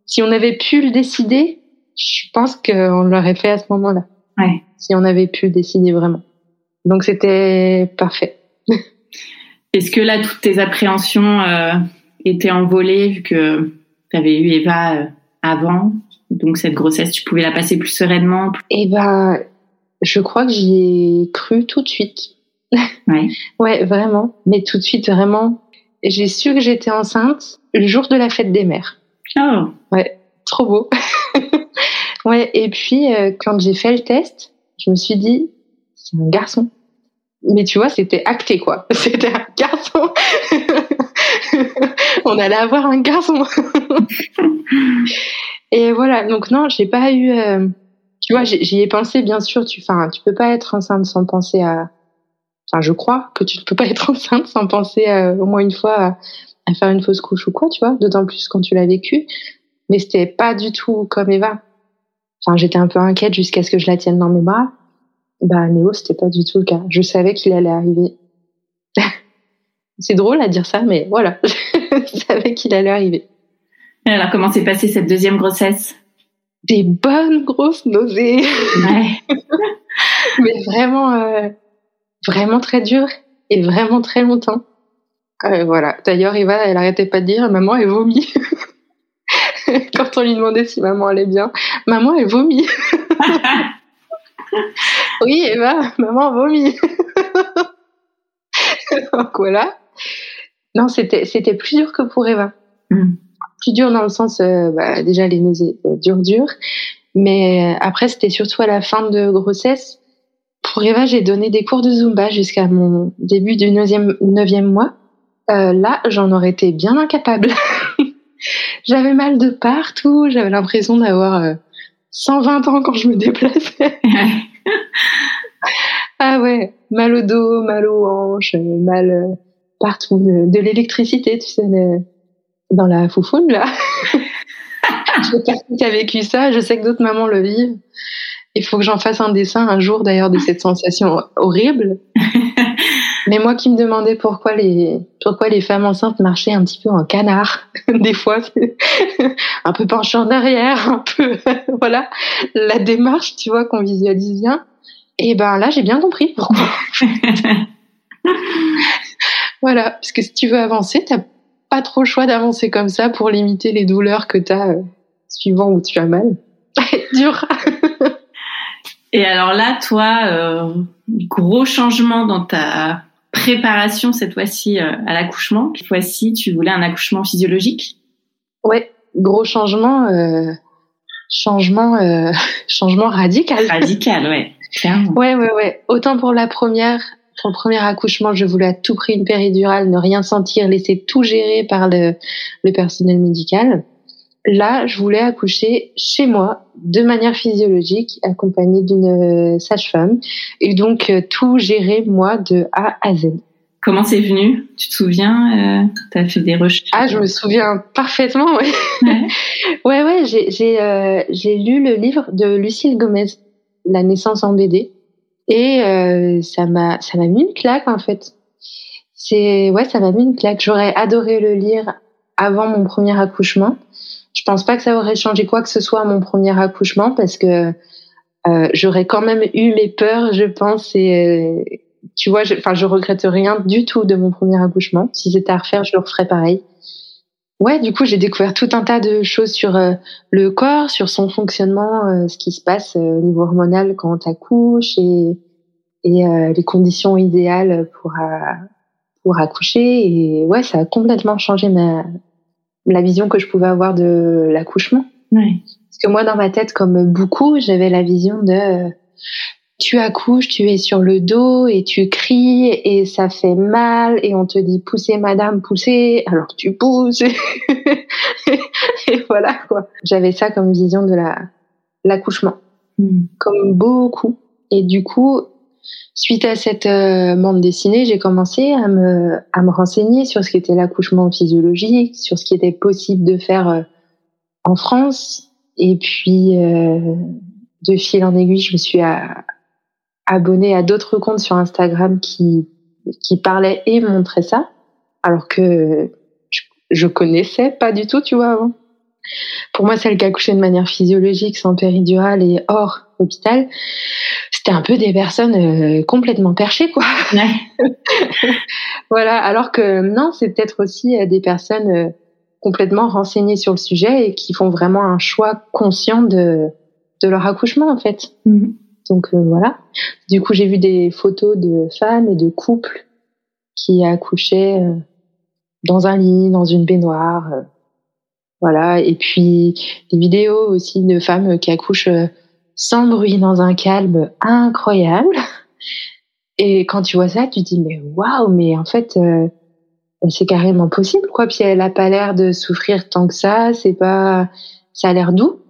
Si on avait pu le décider, je pense qu'on l'aurait fait à ce moment-là. Ouais. Si on avait pu le décider vraiment. Donc c'était parfait. Est-ce que là, toutes tes appréhensions euh, étaient envolées vu que tu avais eu Eva euh, avant Donc cette grossesse, tu pouvais la passer plus sereinement Eh ben, je crois que j'y ai cru tout de suite. Ouais. ouais, vraiment. Mais tout de suite, vraiment. J'ai su que j'étais enceinte le jour de la fête des mères. Oh. Ouais, trop beau. ouais, et puis euh, quand j'ai fait le test, je me suis dit, c'est un garçon mais tu vois, c'était acté, quoi. C'était un garçon. On allait avoir un garçon. et voilà. Donc non, j'ai pas eu. Euh, tu vois, j'y ai pensé, bien sûr. Tu, enfin, tu peux pas être enceinte sans penser à. Enfin, je crois que tu ne peux pas être enceinte sans penser euh, au moins une fois à, faire une fausse couche ou quoi, tu vois. D'autant plus quand tu l'as vécu. Mais c'était pas du tout comme Eva. Enfin, j'étais un peu inquiète jusqu'à ce que je la tienne dans mes bras. Bah, Néo, c'était pas du tout le cas. Je savais qu'il allait arriver. c'est drôle à dire ça, mais voilà. je savais qu'il allait arriver. alors, comment s'est passée cette deuxième grossesse? Des bonnes grosses nausées. Ouais. mais vraiment, euh, vraiment très dur. et vraiment très longtemps. Euh, voilà. D'ailleurs, Eva, elle arrêtait pas de dire maman, elle vomit. Quand on lui demandait si maman allait bien, maman, elle vomit. Oui, Eva, maman vomit. Donc voilà. Non, c'était c'était plus dur que pour Eva. Mm. Plus dur dans le sens, euh, bah, déjà les nausées, euh, dur dur. Mais euh, après, c'était surtout à la fin de grossesse. Pour Eva, j'ai donné des cours de Zumba jusqu'à mon début du neuvième, neuvième mois. Euh, là, j'en aurais été bien incapable. j'avais mal de partout. J'avais l'impression d'avoir 120 ans quand je me déplaçais. ah ouais, mal au dos, mal aux hanches, mal partout. De, l'électricité, tu sais, dans la foufoune, là. je sais pas a vécu ça. Je sais que d'autres mamans le vivent. Il faut que j'en fasse un dessin un jour, d'ailleurs, de cette sensation horrible. Mais moi qui me demandais pourquoi les pourquoi les femmes enceintes marchaient un petit peu en canard, des fois un peu penchant en arrière, un peu voilà la démarche, tu vois qu'on visualise bien. Et ben là j'ai bien compris pourquoi. voilà, parce que si tu veux avancer, t'as pas trop le choix d'avancer comme ça pour limiter les douleurs que t'as euh, suivant où tu as mal. dur. Et alors là, toi, euh, gros changement dans ta préparation cette fois-ci euh, à l'accouchement. Cette fois-ci, tu voulais un accouchement physiologique? Ouais, gros changement, euh, changement, euh, changement radical. Radical, ouais. Clairement. Ouais, ouais, ouais. Autant pour la première, pour le premier accouchement, je voulais à tout prix une péridurale, ne rien sentir, laisser tout gérer par le, le personnel médical. Là, je voulais accoucher chez moi de manière physiologique, accompagnée d'une sage-femme, et donc euh, tout gérer moi de A à Z. Comment c'est venu? Tu te souviens euh, Tu as fait des recherches? Ah, je me souviens parfaitement, oui. Ouais, ouais, ouais j'ai euh, j'ai lu le livre de Lucille Gomez, La naissance en BD, et euh, ça m'a ça m'a mis une claque en fait. C'est ouais, ça m'a mis une claque. J'aurais adoré le lire avant mon premier accouchement je pense pas que ça aurait changé quoi que ce soit à mon premier accouchement parce que euh, j'aurais quand même eu mes peurs, je pense. Et euh, tu vois, enfin, je, je regrette rien du tout de mon premier accouchement. Si c'était à refaire, je le referais pareil. Ouais, du coup, j'ai découvert tout un tas de choses sur euh, le corps, sur son fonctionnement, euh, ce qui se passe au niveau hormonal quand on accouche et, et les conditions idéales pour pour accoucher. Et ouais, ça a complètement changé ma la vision que je pouvais avoir de l'accouchement. Parce que moi, dans ma tête, comme beaucoup, j'avais la vision de tu accouches, tu es sur le dos et tu cries et ça fait mal et on te dit poussez madame, poussez, alors tu pousses et, voilà quoi. J'avais ça comme vision de la l'accouchement, hmm. comme beaucoup. Et du coup, Suite à cette euh, bande dessinée, j'ai commencé à me, à me renseigner sur ce qu'était l'accouchement physiologique, sur ce qui était possible de faire euh, en France. Et puis, euh, de fil en aiguille, je me suis abonnée à d'autres comptes sur Instagram qui, qui parlaient et montraient ça, alors que je, je connaissais pas du tout, tu vois, avant. Pour moi, celle qui accouchait de manière physiologique, sans péridurale et hors hôpital, c'était un peu des personnes euh, complètement perchées, quoi. voilà, alors que non, c'est peut-être aussi euh, des personnes euh, complètement renseignées sur le sujet et qui font vraiment un choix conscient de, de leur accouchement, en fait. Mhm. Donc voilà. Du coup, j'ai vu des photos de femmes et de couples qui accouchaient dans un lit, dans une baignoire. Voilà, et puis des vidéos aussi de femmes qui accouchent sans bruit, dans un calme incroyable. Et quand tu vois ça, tu te dis mais waouh, mais en fait euh, c'est carrément possible quoi. Puis elle a pas l'air de souffrir tant que ça, c'est pas, ça a l'air doux.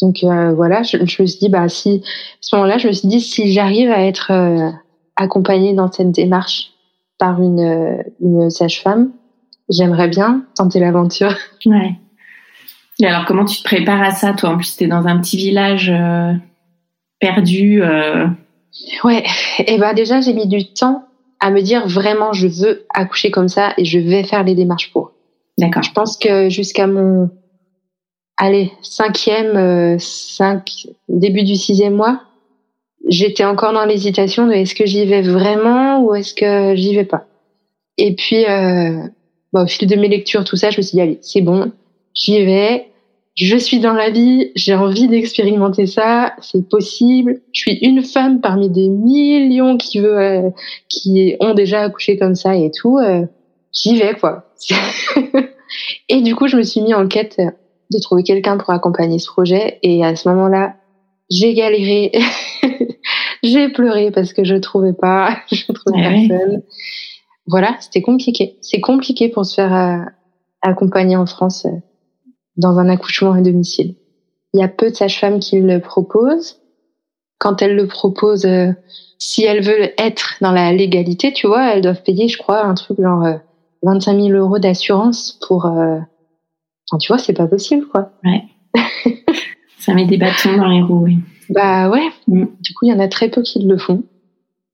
Donc euh, voilà, je, me suis dit bah si à ce moment-là, je me suis dit si j'arrive à être euh, accompagnée dans cette démarche par une une sage-femme, j'aimerais bien tenter l'aventure. Ouais. Et alors, comment tu te prépares à ça, toi? En plus, t'es dans un petit village euh, perdu. Euh... Ouais. Et eh ben déjà, j'ai mis du temps à me dire vraiment, je veux accoucher comme ça et je vais faire les démarches pour. D'accord. Je pense que jusqu'à mon, allez, cinquième, euh, cinq, début du sixième mois, j'étais encore dans l'hésitation de est-ce que j'y vais vraiment ou est-ce que j'y vais pas? Et puis, euh, bah, au fil de mes lectures, tout ça, je me suis dit, allez, c'est bon, j'y vais. Je suis dans la vie, j'ai envie d'expérimenter ça, c'est possible. Je suis une femme parmi des millions qui veut, euh, qui ont déjà accouché comme ça et tout. Euh, j'y vais quoi. et du coup, je me suis mis en quête de trouver quelqu'un pour accompagner ce projet. Et à ce moment-là, j'ai galéré, j'ai pleuré parce que je trouvais pas, je trouvais ah personne voilà, c'était compliqué. C'est compliqué pour se faire euh, accompagner en France euh, dans un accouchement à domicile. Il y a peu de sages-femmes qui le proposent. Quand elles le proposent, euh, si elles veulent être dans la légalité, tu vois, elles doivent payer, je crois, un truc genre 25 000 euros d'assurance pour. Enfin, tu vois, c'est pas possible, quoi. Ouais. Ça met des bâtons dans les roues, oui. Bah ouais. Mm. Du coup, il y en a très peu qui le font.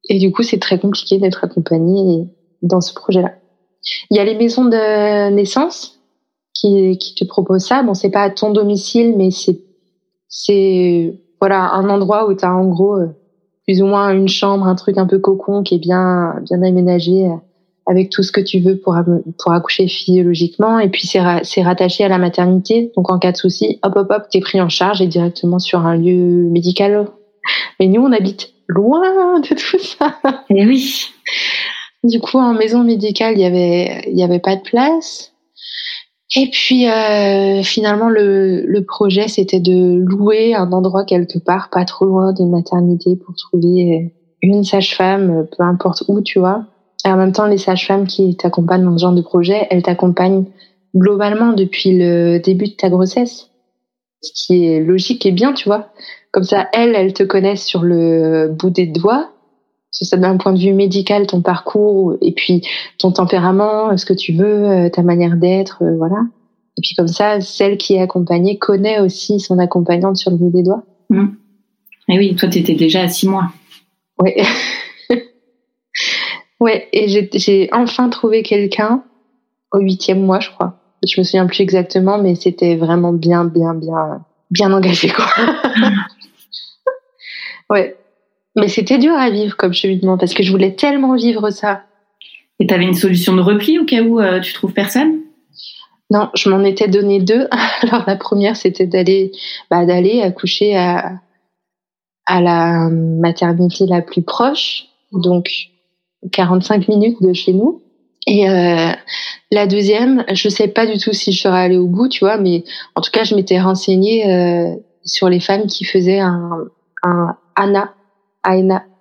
Et du coup, c'est très compliqué d'être accompagné dans ce projet-là. Il y a les maisons de naissance qui, qui te proposent ça. Bon, c'est pas à ton domicile, mais c'est c'est voilà un endroit où tu as en gros euh, plus ou moins une chambre, un truc un peu cocon qui est bien bien aménagé euh, avec tout ce que tu veux pour pour accoucher physiologiquement et puis c'est c'est rattaché à la maternité. Donc en cas de souci, hop hop hop, t'es pris en charge et directement sur un lieu médical. Mais nous on habite loin de tout ça. Et eh oui. Du coup, en maison médicale, il y avait, il y avait pas de place. Et puis euh, finalement, le, le projet, c'était de louer un endroit quelque part, pas trop loin d'une maternité, pour trouver une sage-femme, peu importe où, tu vois. Et en même temps, les sages-femmes qui t'accompagnent dans ce genre de projet, elles t'accompagnent globalement depuis le début de ta grossesse, ce qui est logique et bien, tu vois. Comme ça, elles, elles te connaissent sur le bout des doigts c'est ça d'un point de vue médical, ton parcours et puis ton tempérament, ce que tu veux, euh, ta manière d'être, euh, voilà. Et puis comme ça, celle qui est accompagnée connaît aussi son accompagnante sur le bout des doigts. Mmh. Et oui, toi, tu étais déjà à six mois. Oui. ouais, et j'ai enfin trouvé quelqu'un au huitième mois, je crois. Je me souviens plus exactement, mais c'était vraiment bien, bien, bien, bien engagé, quoi. ouais. Mais c'était dur à vivre comme cheminement parce que je voulais tellement vivre ça. Et tu avais une solution de repli au cas où euh, tu trouves personne? Non, je m'en étais donné deux. Alors la première, c'était d'aller bah, d'aller accoucher à à la maternité la plus proche, donc 45 minutes de chez nous. Et euh, la deuxième, je sais pas du tout si je serais allée au bout, tu vois, mais en tout cas, je m'étais renseignée euh, sur les femmes qui faisaient un, un ANA, à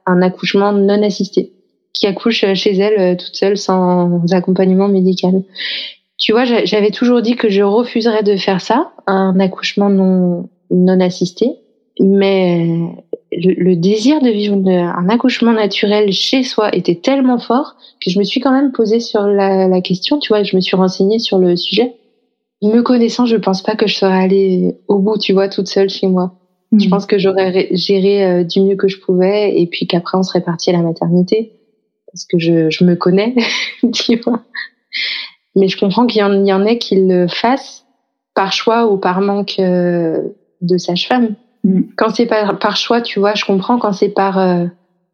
un accouchement non assisté, qui accouche chez elle euh, toute seule sans accompagnement médical. Tu vois, j'avais toujours dit que je refuserais de faire ça, un accouchement non, non assisté, mais le, désir de vivre un accouchement naturel chez soi était tellement fort que je me suis quand même posée sur la, la question, tu vois, je me suis renseignée sur le sujet. Me connaissant, je pense pas que je serais allée au bout, tu vois, toute seule chez moi. Je mm. pense que j'aurais géré euh, du mieux que je pouvais et puis qu'après on serait parti à la maternité parce que je, je me connais, tu vois. Mais je comprends qu'il y, en, y en ait qui le fassent par choix ou par manque euh, de sage-femme. Mm. Quand c'est par, par choix, tu vois, je comprends. Quand c'est par euh,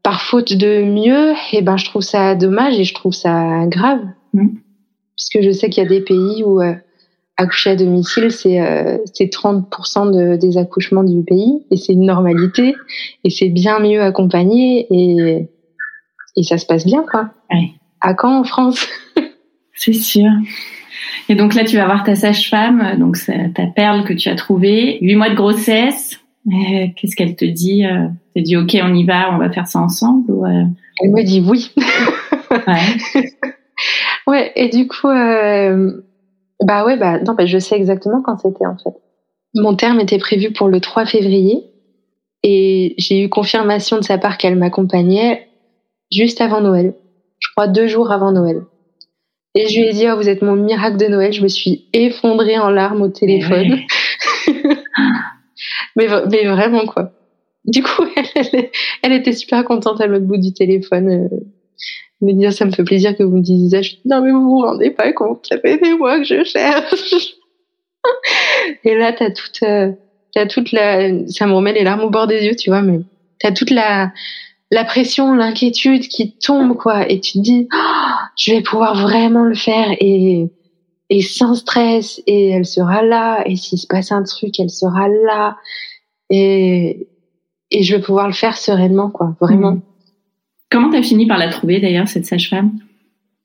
par faute de mieux, et eh ben je trouve ça dommage et je trouve ça grave. Mm. Puisque je sais qu'il y a des pays où accoucher à domicile, c'est euh, 30% de, des accouchements du pays et c'est une normalité et c'est bien mieux accompagné et, et ça se passe bien quoi. Ouais. À quand en France? C'est sûr. Et donc là, tu vas voir ta sage-femme, donc ta perle que tu as trouvée, huit mois de grossesse. Euh, qu'est-ce qu'elle te dit euh, Elle te dit OK, on y va, on va faire ça ensemble ou, euh? Elle me dit oui. ouais. ouais. Et du coup, euh, bah ouais, bah non, bah je sais exactement quand c'était en fait. Mon terme était prévu pour le 3 février et j'ai eu confirmation de sa part qu'elle m'accompagnait juste avant Noël. Je crois deux jours avant Noël. Et je lui ai dit, oh, vous êtes mon miracle de Noël. Je me suis effondrée en larmes au téléphone. mais, mais vraiment, quoi. Du coup, elle, elle, était super contente à l'autre bout du téléphone. Me dire ça me fait plaisir que vous me disiez ça. non mais vous vous rendez pas compte, ça fait des mois que je cherche. et là t'as toute, euh, t'as toute la, ça me remet les larmes au bord des yeux, tu vois, mais t'as toute la la pression, l'inquiétude qui tombe quoi, et tu te dis, oh, je vais pouvoir vraiment le faire et et sans stress et elle sera là et s'il se passe un truc, elle sera là et et je vais pouvoir le faire sereinement quoi, vraiment. Mmh. Comment t'as fini par la trouver d'ailleurs cette sage-femme?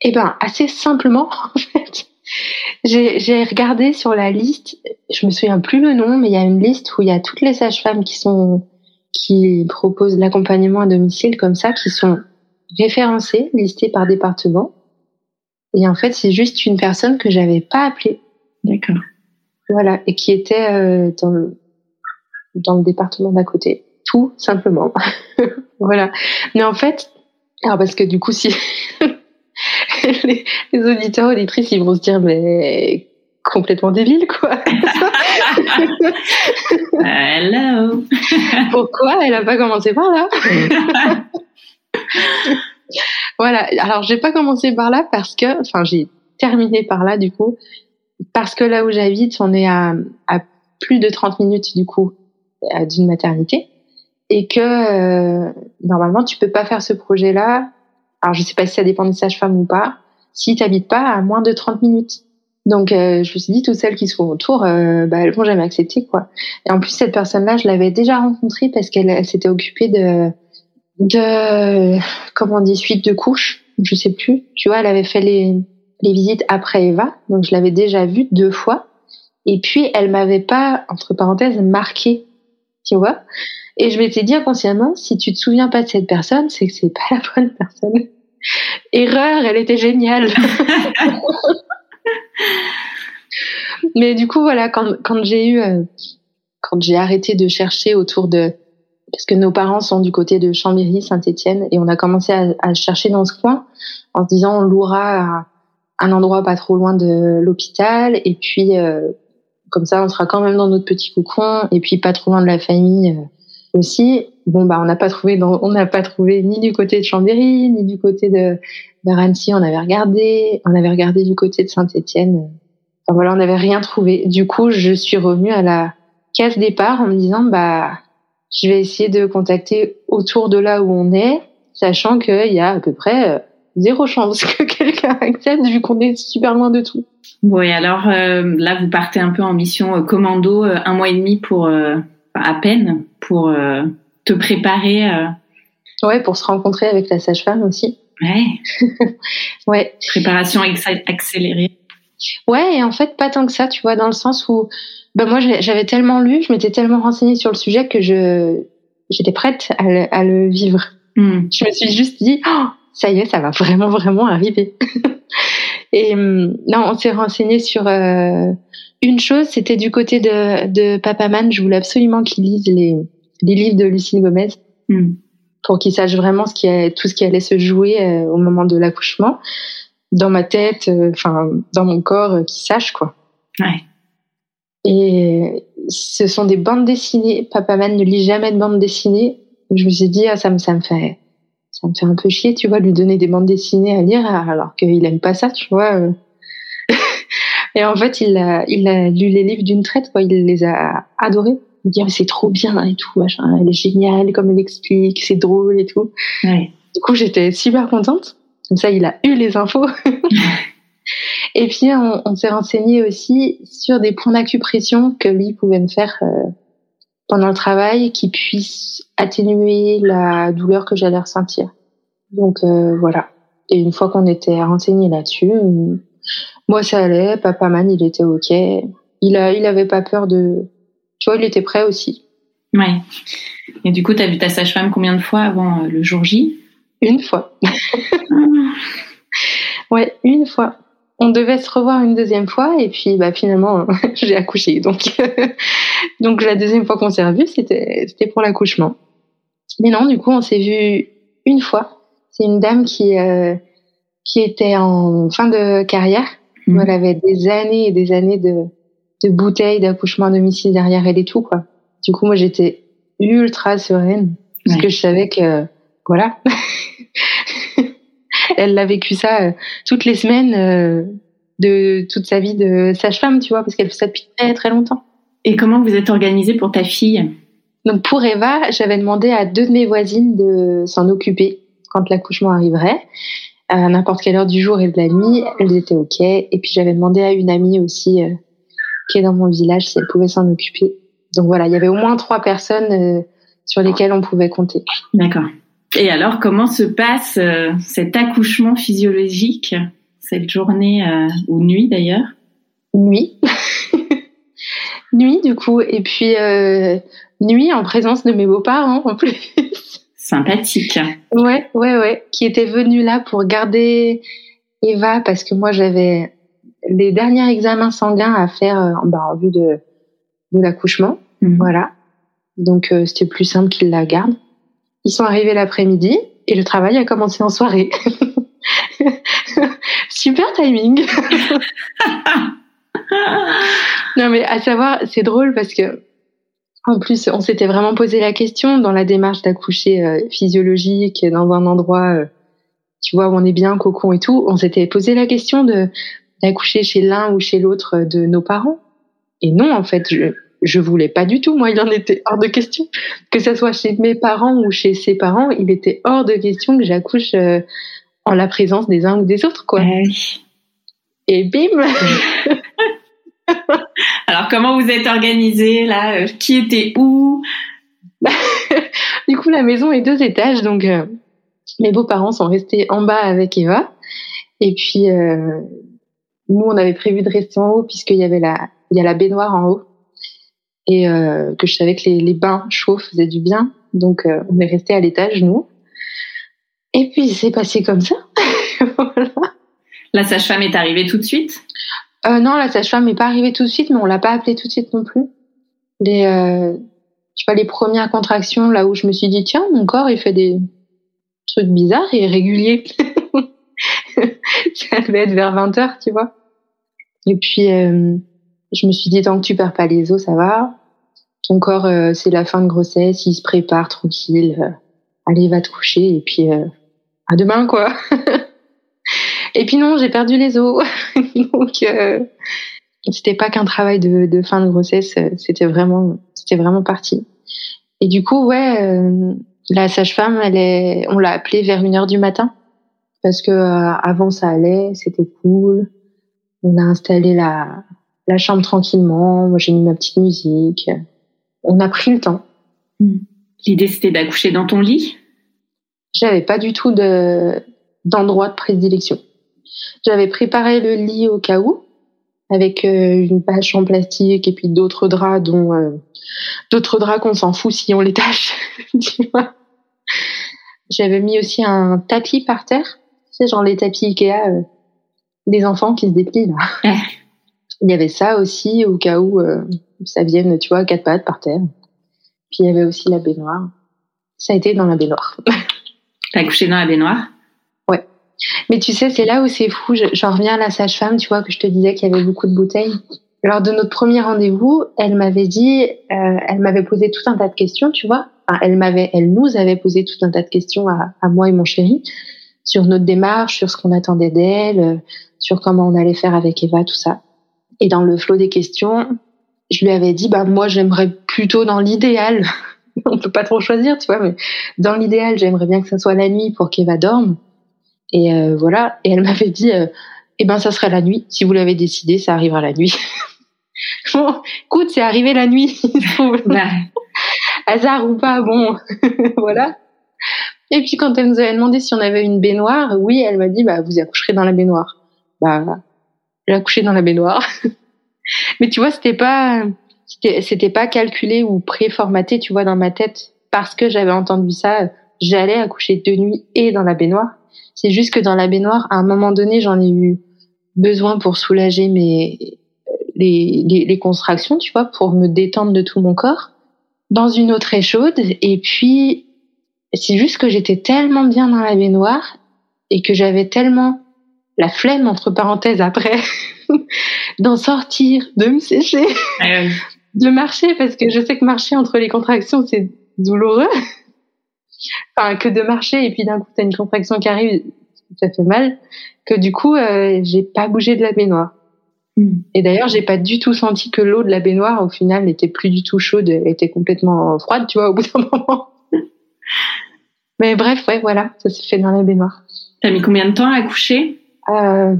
Eh ben assez simplement en fait. J'ai regardé sur la liste, je me souviens plus le nom, mais il y a une liste où il y a toutes les sages-femmes qui sont qui proposent l'accompagnement à domicile comme ça, qui sont référencées, listées par département. Et en fait, c'est juste une personne que j'avais pas appelée. D'accord. Voilà, et qui était euh, dans, le, dans le département d'à côté, tout simplement. voilà. Mais en fait, alors parce que du coup, si les, les, auditeurs, auditrices, ils vont se dire, mais complètement débile, quoi. Hello. Pourquoi elle a pas commencé par là? Voilà. Alors, j'ai pas commencé par là parce que, enfin, j'ai terminé par là, du coup, parce que là où j'habite, on est à, à plus de 30 minutes, du coup, d'une maternité. Et que, euh, normalement, tu peux pas faire ce projet-là alors, je sais pas si ça dépend des sages-femmes ou pas. Si tu n'habites pas à moins de 30 minutes. Donc, euh, je me suis dit, toutes celles qui sont autour, euh, bah, elles vont jamais accepter, quoi. Et en plus, cette personne-là, je l'avais déjà rencontrée parce qu'elle elle, s'était occupée de, de, comment on dit, suite de couches. Je sais plus. Tu vois, elle avait fait les, les visites après Eva. Donc, je l'avais déjà vue deux fois. Et puis, elle m'avait pas, entre parenthèses, marqué. Tu vois? Et je m'étais dit inconsciemment, si tu te souviens pas de cette personne, c'est que c'est pas la bonne personne. Erreur, elle était géniale. Mais du coup, voilà, quand, quand j'ai eu, euh, quand j'ai arrêté de chercher autour de, parce que nos parents sont du côté de Chambéry, Saint-Étienne, et on a commencé à, à, chercher dans ce coin en se disant on louera un endroit pas trop loin de l'hôpital, et puis euh, comme ça on sera quand même dans notre petit cocon, et puis pas trop loin de la famille. Euh, aussi, bon bah on n'a pas trouvé dans, on n'a pas trouvé ni du côté de Chambéry ni du côté de, de On avait regardé, on avait regardé du côté de Saint-Étienne. Enfin voilà, on n'avait rien trouvé. Du coup, je suis revenue à la case départ en me disant bah je vais essayer de contacter autour de là où on est, sachant qu'il y a à peu près euh, zéro chance que quelqu'un accepte vu qu'on est super loin de tout. Bon et alors euh, là vous partez un peu en mission euh, commando, un mois et demi pour à peine pour euh, te préparer. Euh... Ouais, pour se rencontrer avec la sage-femme aussi. Ouais. ouais. Préparation accélérée. Ouais, et en fait, pas tant que ça, tu vois, dans le sens où, ben moi, j'avais tellement lu, je m'étais tellement renseignée sur le sujet que je, j'étais prête à le, à le vivre. Hmm. Je me suis juste dit, oh, ça y est, ça va vraiment, vraiment arriver. et hum, non, on s'est renseigné sur euh, une chose, c'était du côté de, de Papa Man. Je voulais absolument qu'il lise les, les livres de Lucille Gomez hmm. pour qu'il sache vraiment ce qui est, tout ce qui allait se jouer euh, au moment de l'accouchement dans ma tête, euh, enfin dans mon corps, euh, qu'il sache quoi. Ouais. Et ce sont des bandes dessinées. Papa Man ne lit jamais de bandes dessinées. Je me suis dit ah, ça me ça me fait ça me fait un peu chier, tu vois, lui donner des bandes dessinées à lire alors qu'il aime pas ça, tu vois. Et en fait, il a, il a lu les livres d'une traite, quoi. Il les a adorés. Il dit, c'est trop bien et tout, machin. Elle est géniale, comme elle explique, c'est drôle et tout. Ouais. Du coup, j'étais super contente. Comme ça, il a eu les infos. et puis, on, on s'est renseigné aussi sur des points d'acupression que lui pouvait me faire euh, pendant le travail qui puissent atténuer la douleur que j'allais ressentir. Donc, euh, voilà. Et une fois qu'on était renseigné là-dessus, moi, ça allait. Papa Man, il était OK. Il, a, il avait pas peur de. Tu vois, il était prêt aussi. Ouais. Et du coup, tu as vu ta sage-femme combien de fois avant euh, le jour J? Une fois. ouais, une fois. On devait se revoir une deuxième fois et puis bah, finalement, j'ai accouché. Donc, donc la deuxième fois qu'on s'est revu, c'était c'était pour l'accouchement. Mais non, du coup, on s'est vu une fois. C'est une dame qui euh, qui était en fin de carrière Mmh. Elle avait des années et des années de, de bouteilles d'accouchement à domicile derrière elle et tout, quoi. Du coup, moi, j'étais ultra sereine. Parce que je savais que, voilà. elle a vécu ça euh, toutes les semaines euh, de toute sa vie de sage-femme, tu vois, parce qu'elle fait ça depuis très très longtemps. Et comment vous êtes organisée pour ta fille? Donc pour Eva, j'avais demandé à deux de mes voisines de s'en occuper quand l'accouchement arriverait, à n'importe quelle heure du jour et de la nuit. Elles étaient OK. Et puis j'avais demandé à une amie aussi euh, qui est dans mon village si elle pouvait s'en occuper. Donc voilà, il y avait au moins trois personnes euh, sur lesquelles on pouvait compter. D'accord. Et alors, comment se passe euh, cet accouchement physiologique, cette journée ou nuit d'ailleurs? Nuit. nuit du coup, et puis nuit en présence de mes beaux-parents en plus. Sympathique. Ouais, ouais, ouais. Qui était venu là pour garder Eva parce que moi j'avais les derniers examens sanguins à faire euh, bah, en vue de, de l'accouchement. Mhm. Voilà. Donc euh, c'était plus simple qu'ils la gardent. Ils sont arrivés l'après-midi et le travail a commencé en soirée. Super timing. non mais à savoir, c'est drôle parce que en plus, on s'était vraiment posé la question dans la démarche d'accoucher euh, physiologique dans un endroit, euh, tu vois, où on est bien, cocon et tout. On s'était posé la question de d'accoucher chez l'un ou chez l'autre de nos parents. Et non, en fait, je je voulais pas du tout. Moi, il en était hors de question que ce soit chez mes parents ou chez ses parents. Il était hors de question que j'accouche euh, en la présence des uns ou des autres, quoi. Et bim. Alors, comment vous êtes organisé là euh, Qui était où? Du coup, la maison est deux étages, donc euh, mes beaux-parents sont restés en bas avec Eva. Et puis, euh, nous, on avait prévu de rester en haut puisqu'il y avait la, il y a la baignoire en haut et que je savais que les, les, bains chauds faisaient du bien. Donc, on est resté à l'étage, nous. Et puis, c'est passé comme ça. voilà. La sage-femme est arrivée tout de suite? Euh, non, la sage-femme n'est pas arrivée tout de suite, mais on l'a pas appelée tout de suite non plus. Les, euh, tu vois, les premières contractions, là où je me suis dit, tiens, mon corps, il fait des trucs bizarres et réguliers. ça devait être vers 20 heures, tu vois. Et puis, euh, je me suis dit, tant que tu perds pas les os, ça va. Ton corps, euh, c'est la fin de grossesse, il se prépare tranquille. Euh, allez, va te coucher et puis à demain, quoi. Et puis non, j'ai perdu les os. Donc euh, c'était pas qu'un travail de, de, fin de grossesse, c'était vraiment c'était vraiment parti. Et du coup, ouais, euh, la sage-femme, elle est, on l'a appelée vers une heure du matin parce que euh, avant ça allait, c'était cool. On a installé la la chambre tranquillement. Moi, j'ai mis ma petite musique. On a pris le temps. Hmm. L'idée, c'était d'accoucher dans ton lit? J'avais pas du tout de d'endroit de prédilection. J'avais préparé le lit au cas où, avec euh, une bâche en plastique et puis d'autres draps dont euh, d'autres draps qu'on s'en fout si on les tâche. J'avais mis aussi un tapis par terre, sais, genre les tapis Ikea euh, des enfants qui se déplient là. il y avait ça aussi au cas où ça vienne, tu vois, quatre pattes par terre. Puis il y avait aussi la baignoire. Ça a été dans la baignoire. T'as couché dans la baignoire? Mais tu sais, c'est là où c'est fou. J'en reviens à la sage-femme, tu vois, que je te disais qu'il y avait beaucoup de bouteilles. Lors de notre premier rendez-vous, elle m'avait dit, euh, elle m'avait posé tout un tas de questions, tu vois. Enfin, elle m'avait, elle nous avait posé tout un tas de questions à, à moi et mon chéri sur notre démarche, sur ce qu'on attendait d'elle, euh, sur comment on allait faire avec Eva, tout ça. Et dans le flot des questions, je lui avais dit, bah moi j'aimerais plutôt dans l'idéal, on peut pas trop choisir, tu vois, mais dans l'idéal, j'aimerais bien que ça soit la nuit pour qu'Eva dorme. Et euh, voilà. Et elle m'avait dit, euh, eh ben ça sera la nuit. Si vous l'avez décidé, ça arrivera la nuit. bon, écoute, c'est arrivé la nuit. Bah. Hasard ou pas, bon, voilà. Et puis quand elle nous avait demandé si on avait une baignoire, oui, elle m'a dit, bah vous accoucherez dans la baignoire. Bah, j'ai accouché dans la baignoire. Mais tu vois, c'était pas, c'était pas calculé ou préformaté, tu vois, dans ma tête, parce que j'avais entendu ça. J'allais accoucher de nuit et dans la baignoire. C'est juste que dans la baignoire, à un moment donné, j'en ai eu besoin pour soulager mes les, les, les, contractions, tu vois, pour me détendre de tout mon corps. Dans une eau très chaude. Et puis, c'est juste que j'étais tellement bien dans la baignoire et que j'avais tellement la flemme, entre parenthèses, après, d'en sortir, de me sécher, ah de marcher, parce que je sais que marcher entre les contractions, c'est douloureux enfin que de marcher et puis d'un coup t'as une contraction qui arrive, ça fait mal. Que du coup euh, j'ai pas bougé de la baignoire. Hmm. Et d'ailleurs, j'ai pas du tout senti que l'eau de la baignoire, au final, n'était plus du tout chaude, était complètement froide, tu vois, au bout d'un moment. Mais bref, ouais, voilà, ça s'est fait dans la baignoire. T'as mis combien de temps à accoucher euh,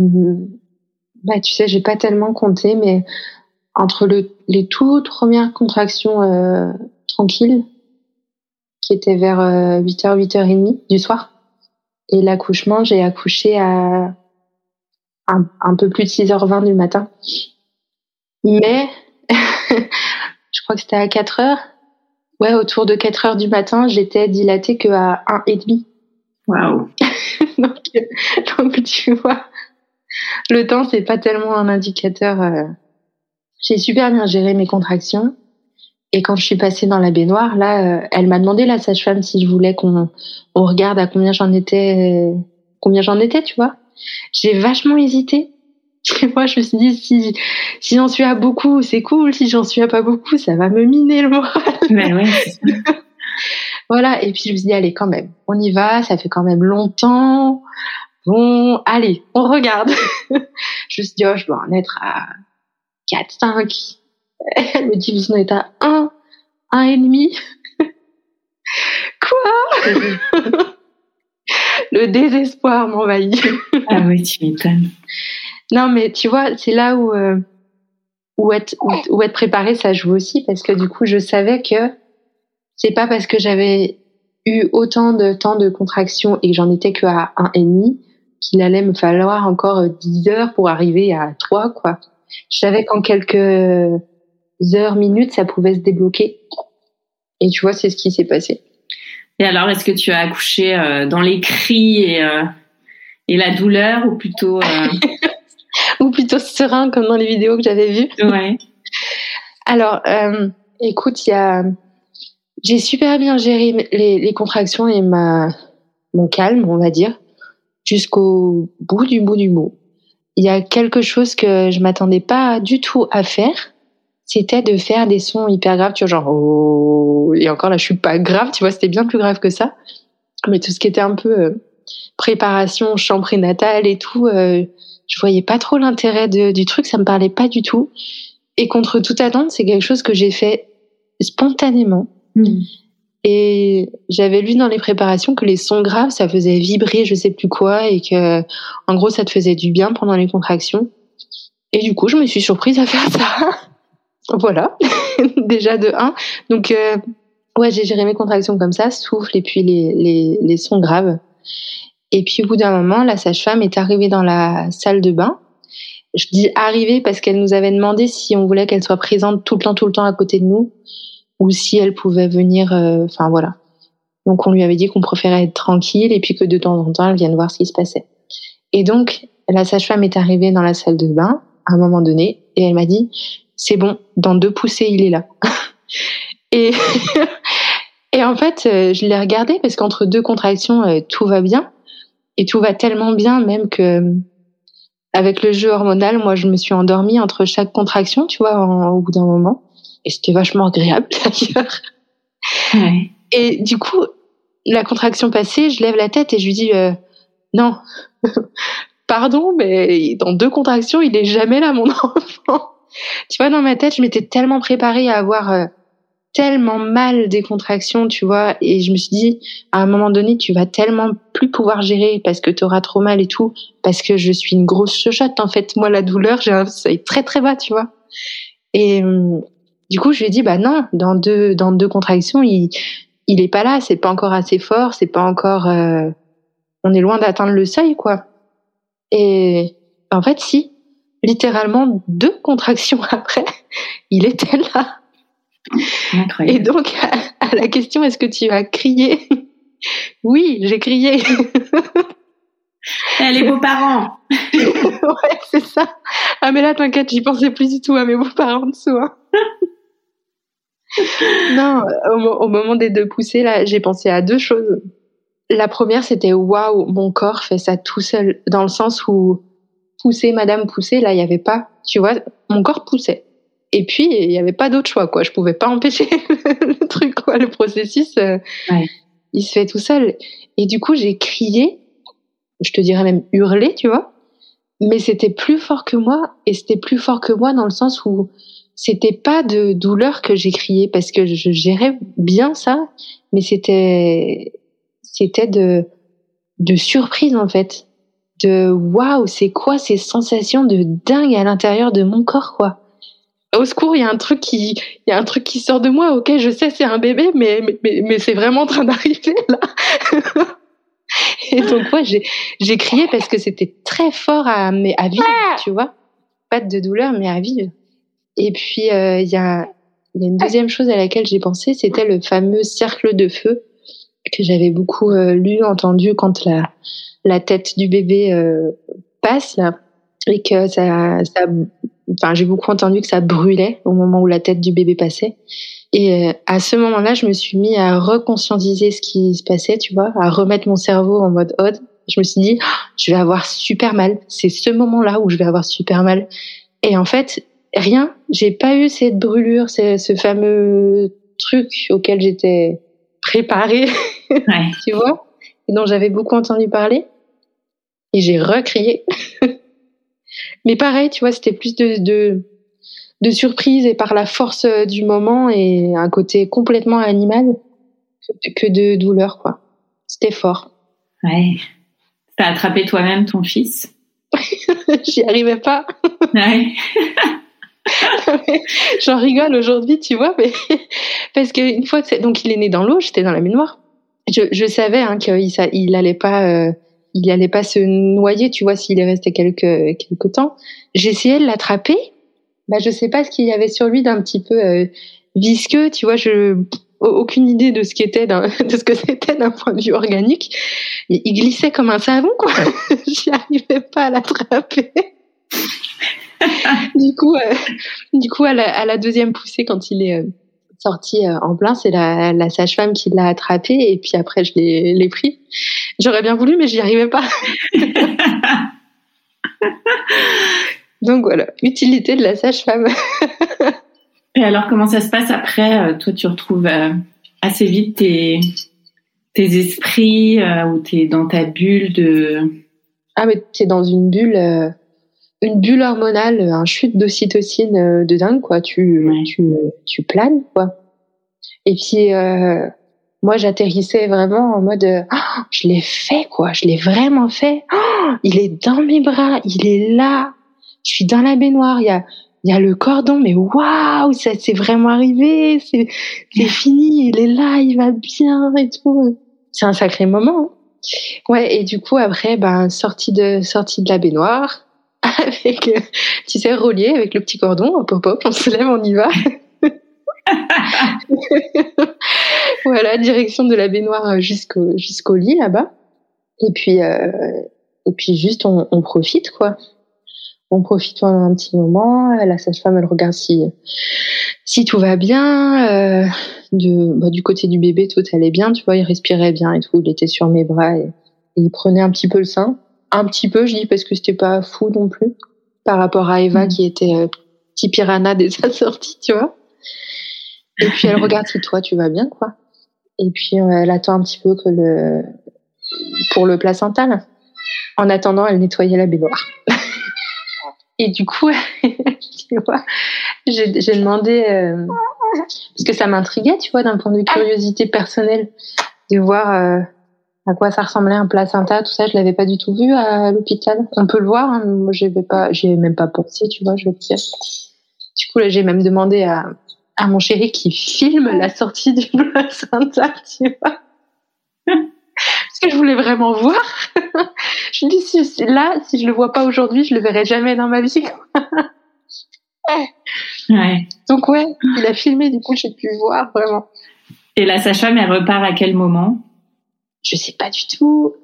Bah, tu sais, j'ai pas tellement compté, mais entre le, les toutes premières contractions euh, tranquilles, qui étaient vers 8h, euh, 8h30 du soir, et l'accouchement, j'ai accouché à un, peu plus de 6h20 du matin. Mais je crois que c'était à 4 h Ouais, autour de 4 heures du matin, j'étais dilatée qu'à 1,5. Waouh. donc, donc, tu vois, le temps, c'est pas tellement un indicateur. Euh. J'ai super bien géré mes contractions. Et quand je suis passée dans la baignoire, là, euh, elle m'a demandé, la sage-femme, si je voulais qu'on on regarde à combien j'en étais, combien j'en étais, tu vois. J'ai vachement hésité. Moi, je me suis dit, si, si j'en suis à beaucoup, c'est cool. Si j'en suis à pas beaucoup, ça va me miner le moral. Ben voilà. Et puis, je me suis dit, allez, quand même, on y va. Ça fait quand même longtemps. Bon, allez, on regarde. je me suis dit, oh, je dois en être à 4, 5. Elle me dit, vous en êtes à 1, 1 et demi. Quoi? le désespoir m'envahit. ah oui, tu m'étonnes. Non, mais tu vois, c'est là où, euh, où, être, où, être préparé, ça joue aussi, parce que du coup, je savais que c'est pas parce que j'avais eu autant de temps de contraction et que j'en étais que à un et demi qu'il allait me falloir encore 10 heures pour arriver à 3, quoi. Je savais qu'en quelques heures, minutes, ça pouvait se débloquer. Et tu vois, c'est ce qui s'est passé. Et alors, est-ce que tu as accouché euh, dans les cris et, euh, et la douleur ou plutôt euh, ou plutôt serein comme dans les vidéos que j'avais vues Ouais. Alors, écoute, il y a j'ai super bien géré les, les, contractions et ma mon calme, on va dire, jusqu'au bout du bout du bout. Il y a quelque chose que je m'attendais pas du tout à faire c'était de faire des sons hyper graves, tu vois, genre oh, et encore là, je suis pas grave, tu vois, c'était bien plus grave que ça. Mais tout ce qui était un peu euh, préparation, chant prénatal et tout, euh, je voyais pas trop l'intérêt du truc, ça me parlait pas du tout. Et contre toute attente, c'est quelque chose que j'ai fait spontanément. Hmm. Et j'avais lu dans les préparations que les sons graves, ça faisait vibrer, je sais plus quoi, et que, en gros, ça te faisait du bien pendant les contractions. Et du coup, je me suis surprise à faire ça. Voilà, déjà de 1. Donc, euh, ouais, j'ai géré mes contractions comme ça, souffle et puis les, les, les sons graves. Et puis au bout d'un moment, la sage-femme est arrivée dans la salle de bain. Je dis arrivée parce qu'elle nous avait demandé si on voulait qu'elle soit présente tout le temps, tout le temps à côté de nous, ou si elle pouvait venir. Euh, enfin voilà. Donc on lui avait dit qu'on préférait être tranquille et puis que de temps en temps elle vienne voir ce qui se passait. Et donc la sage-femme est arrivée dans la salle de bain à un moment donné et elle m'a dit c'est bon, dans deux poussées, il est là. et, et en fait, euh, je l'ai regardé parce qu'entre deux contractions, euh, tout va bien. Et tout va tellement bien, même que avec le jeu hormonal, moi, je me suis endormie entre chaque contraction, tu vois, au bout d'un moment. Et c'était vachement agréable, d'ailleurs. Et du coup, la contraction passée, je lève la tête et je lui dis, euh, non, pardon, mais dans deux contractions, il est jamais là, mon enfant tu vois, dans ma tête, je m'étais tellement préparée à avoir euh, tellement mal des contractions, tu vois, et je me suis dit, à un moment donné, tu vas tellement plus pouvoir gérer parce que tu auras trop mal et tout, parce que je suis une grosse chochotte, en fait. Moi, la douleur, j'ai un seuil très très bas, tu vois. Et euh, du coup, je lui ai dit, bah non, dans deux, dans deux contractions, il, il est pas là, c'est pas encore assez fort, c'est pas encore, euh, on est loin d'atteindre le seuil, quoi. Et en fait, si, littéralement deux contractions après, il était là. Incroyable. Et donc, à, la question, est-ce que tu as crié? Oui, j'ai crié. Eh, les beaux-parents. ouais, c'est ça. Ah, mais là, t'inquiète, j'y pensais plus du tout à mes beaux-parents dessous. Hein. non, au, moment des deux poussées, là, j'ai pensé à deux choses. La première, c'était waouh, mon corps fait ça tout seul, dans le sens où pousser, madame, pousser. Là, il n'y avait pas, tu vois, mon corps poussait. Et puis, il n'y avait pas d'autre choix, quoi. Je pouvais pas empêcher le truc, quoi. Le processus, euh, il se fait tout seul. Et du coup, j'ai crié, je te dirais même hurlé, tu vois. mais c'était plus fort que moi et c'était plus fort que moi dans le sens où c'était pas de douleur que j'ai crié parce que je gérais bien ça, mais c'était c'était de de surprise en fait, de waouh, c'est quoi ces sensations de dingue à l'intérieur de mon corps quoi. Au secours, il y a un truc qui il y a un truc qui sort de moi. OK, je sais c'est un bébé mais mais mais, c'est vraiment en train d'arriver là. et donc ouais, j'ai j'ai crié parce que c'était très fort à mais à vivre, tu vois. Pas de douleur mais à vivre. Et puis, euh, il y, a, y, a, une deuxième chose à laquelle j'ai pensé, c'était le fameux cercle de feu que j'avais beaucoup euh, lu, entendu quand la, la tête du bébé euh, passe, là, et que ça, ça enfin, j'ai beaucoup entendu que ça brûlait au moment où la tête du bébé passait. Et à ce moment-là, je me suis mis à reconscientiser ce qui se passait, tu vois, à remettre mon cerveau en mode odd. Je me suis dit, oh, je vais avoir super mal. C'est ce moment-là où je vais avoir super mal. Et en fait, rien. J'ai pas eu cette brûlure, ce, ce fameux truc auquel j'étais préparée, ouais. tu vois, et dont j'avais beaucoup entendu parler. Et j'ai recrié. Mais pareil, tu vois, c'était plus de, de, de surprise et par la force du moment et un côté complètement animal que de douleur, quoi. C'était fort. Ouais. T'as attrapé toi-même ton fils? J'y arrivais pas. Ouais. J'en rigole aujourd'hui, tu vois, mais parce qu'une fois, donc il est né dans l'eau, j'étais dans la baignoire. Je, je savais hein, qu'il il allait pas, euh, il allait pas se noyer, tu vois, s'il est resté quelques quelques temps. J'essayais de l'attraper. Bah, je sais pas ce qu'il y avait sur lui d'un petit peu euh, visqueux, tu vois. Je aucune idée de ce qu'était de ce que c'était d'un point de vue organique. Il, il glissait comme un savon, quoi. J'y arrivais pas à l'attraper. du coup, euh, du coup, à la, à la, deuxième poussée, quand il est euh, sorti euh, en plein, c'est la, la sage-femme qui l'a attrapé et puis après je l'ai pris. J'aurais bien voulu, mais j'y arrivais pas. Donc voilà, utilité de la sage-femme. et alors, comment ça se passe après Toi, tu retrouves assez vite tes, tes esprits ou tu es dans ta bulle de... Ah, mais tu es dans une bulle une bulle hormonale, un chute d'ocytocine euh, de dingue, quoi. Tu, tu, tu planes, quoi. Et puis, euh, moi, j'atterrissais vraiment en mode, oh, je l'ai fait, quoi. Je l'ai vraiment fait. Oh, il est dans mes bras, il est là. Je suis dans la baignoire. Il y a, il y a le cordon, mais waouh, ça c'est vraiment arrivé. C'est, c'est fini. Il est là, il va bien et tout. C'est un sacré moment. Hein. Ouais. Et du coup, après, ben, sortie de, sortie de la baignoire avec, euh, tu sais, relié avec le petit cordon, hop, hop, on se lève, on y va. voilà, direction de la baignoire jusqu'au jusqu'au lit là-bas. Et puis, euh, et puis juste, on, on, profite, quoi. On profite pendant un petit moment. La sage-femme, elle regarde si, si tout va bien. Euh, de, bah, du côté du bébé, tout allait bien, tu vois, il respirait bien et tout. Il était sur mes bras et, et il prenait un petit peu le sein un petit peu, je dis, parce que c'était pas fou non plus, par rapport à Eva mm. qui était euh, petit piranha dès sa sortie, tu vois. Et puis elle regarde si toi tu vas bien, quoi. Et puis euh, elle attend un petit peu que le pour le placental. En attendant, elle nettoyait la baignoire. Et du coup, tu vois, j'ai demandé euh, parce que ça m'intriguait, tu vois, d'un point de vue curiosité personnelle, de voir euh, à quoi ça ressemblait un placenta, tout ça, je l'avais pas du tout vu à l'hôpital. On peut le voir, hein, moi j'y pas, j'ai même pas pensé, tu vois, je vais te dire. Du coup là, j'ai même demandé à, à mon chéri qui filme la sortie du placenta, tu vois. Parce que je voulais vraiment voir. je me dis si là, si je le vois pas aujourd'hui, je le verrai jamais dans ma vie. ouais. Donc ouais, il a filmé, du coup j'ai pu voir vraiment. Et la sage-femme, elle repart à quel moment? Je sais pas du tout.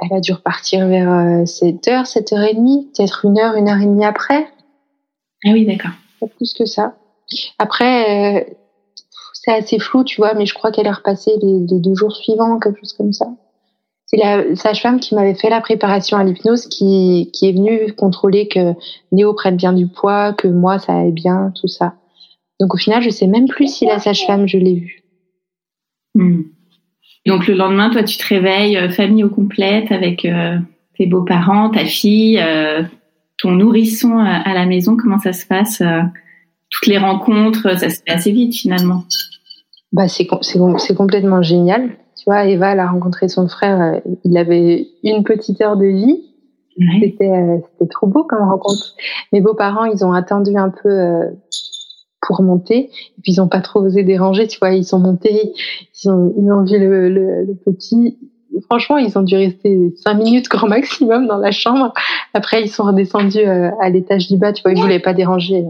Elle a dû repartir vers 7h, euh, 7h30, peut-être une heure, une heure et demie après. Ah oui, d'accord. Pas plus que ça. Après, euh, c'est assez flou, tu vois, mais je crois qu'elle est repassée les, deux jours suivants, quelque chose comme ça. C'est la sage-femme qui m'avait fait la préparation à l'hypnose qui, qui est venue contrôler que Néo prenne bien du poids, que moi ça aille bien, tout ça. Donc au final, je sais même plus si la sage-femme, je l'ai vue. Hmm. Donc le lendemain, toi, tu te réveilles, euh, famille au complète, avec euh, tes beaux-parents, ta fille, ton nourrisson à la maison Comment ça se passe Toutes les rencontres, ça se fait assez vite finalement? Bah c'est c'est complètement génial. Tu vois, Eva, elle a rencontré son frère. il avait une petite heure de vie. C'était c'était trop beau comme rencontre. Mes beaux-parents, ils ont attendu un peu pour monter. Et puis ils n'ont pas trop osé déranger, tu vois. Ils sont montés, ils ont, ils ont vu le, le, petit. Franchement, ils ont dû rester cinq minutes grand maximum dans la chambre. Après, ils sont redescendus euh, à l'étage du bas, tu vois. Ils voulaient pas déranger.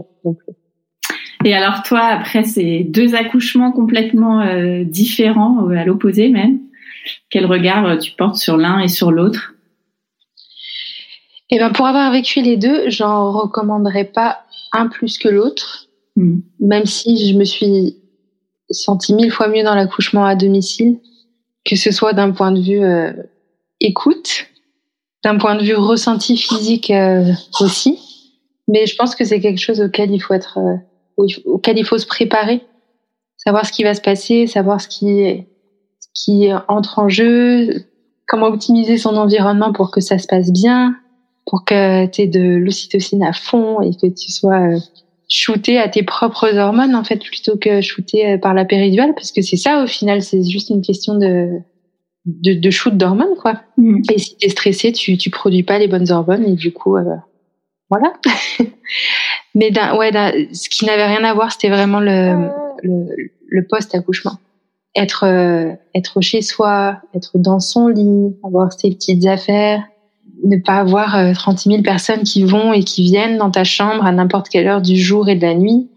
Et alors toi, après ces deux accouchements complètement euh, différents, euh, à l'opposé même, quel regard tu portes sur l'un et sur l'autre? Eh ben, pour avoir vécu les deux, j'en recommanderais pas un plus que l'autre. Mm. Même si je me suis sentie mille fois mieux dans l'accouchement à domicile, que ce soit d'un point de vue euh, écoute, d'un point de vue ressenti physique euh, aussi. Mais je pense que c'est quelque chose auquel il faut être, euh, auquel il faut se préparer, savoir ce qui va se passer, savoir ce qui, ce qui entre en jeu, comment optimiser son environnement pour que ça se passe bien, pour que tu aies de l'ocytocine à fond et que tu sois shooter à tes propres hormones en fait plutôt que shooter euh, par la péridurale parce que c'est ça au final c'est juste une question de de, de shoot d'hormones quoi. Mm. et si t'es stressé tu tu produis pas les bonnes hormones et du coup euh, voilà. Mais ouais ce qui n'avait rien à voir c'était vraiment le le, le post accouchement être euh, être chez soi être dans son lit avoir ses petites affaires ne pas avoir 36 euh, 000 personnes qui vont et qui viennent dans ta chambre à n'importe quelle heure du jour et de la nuit,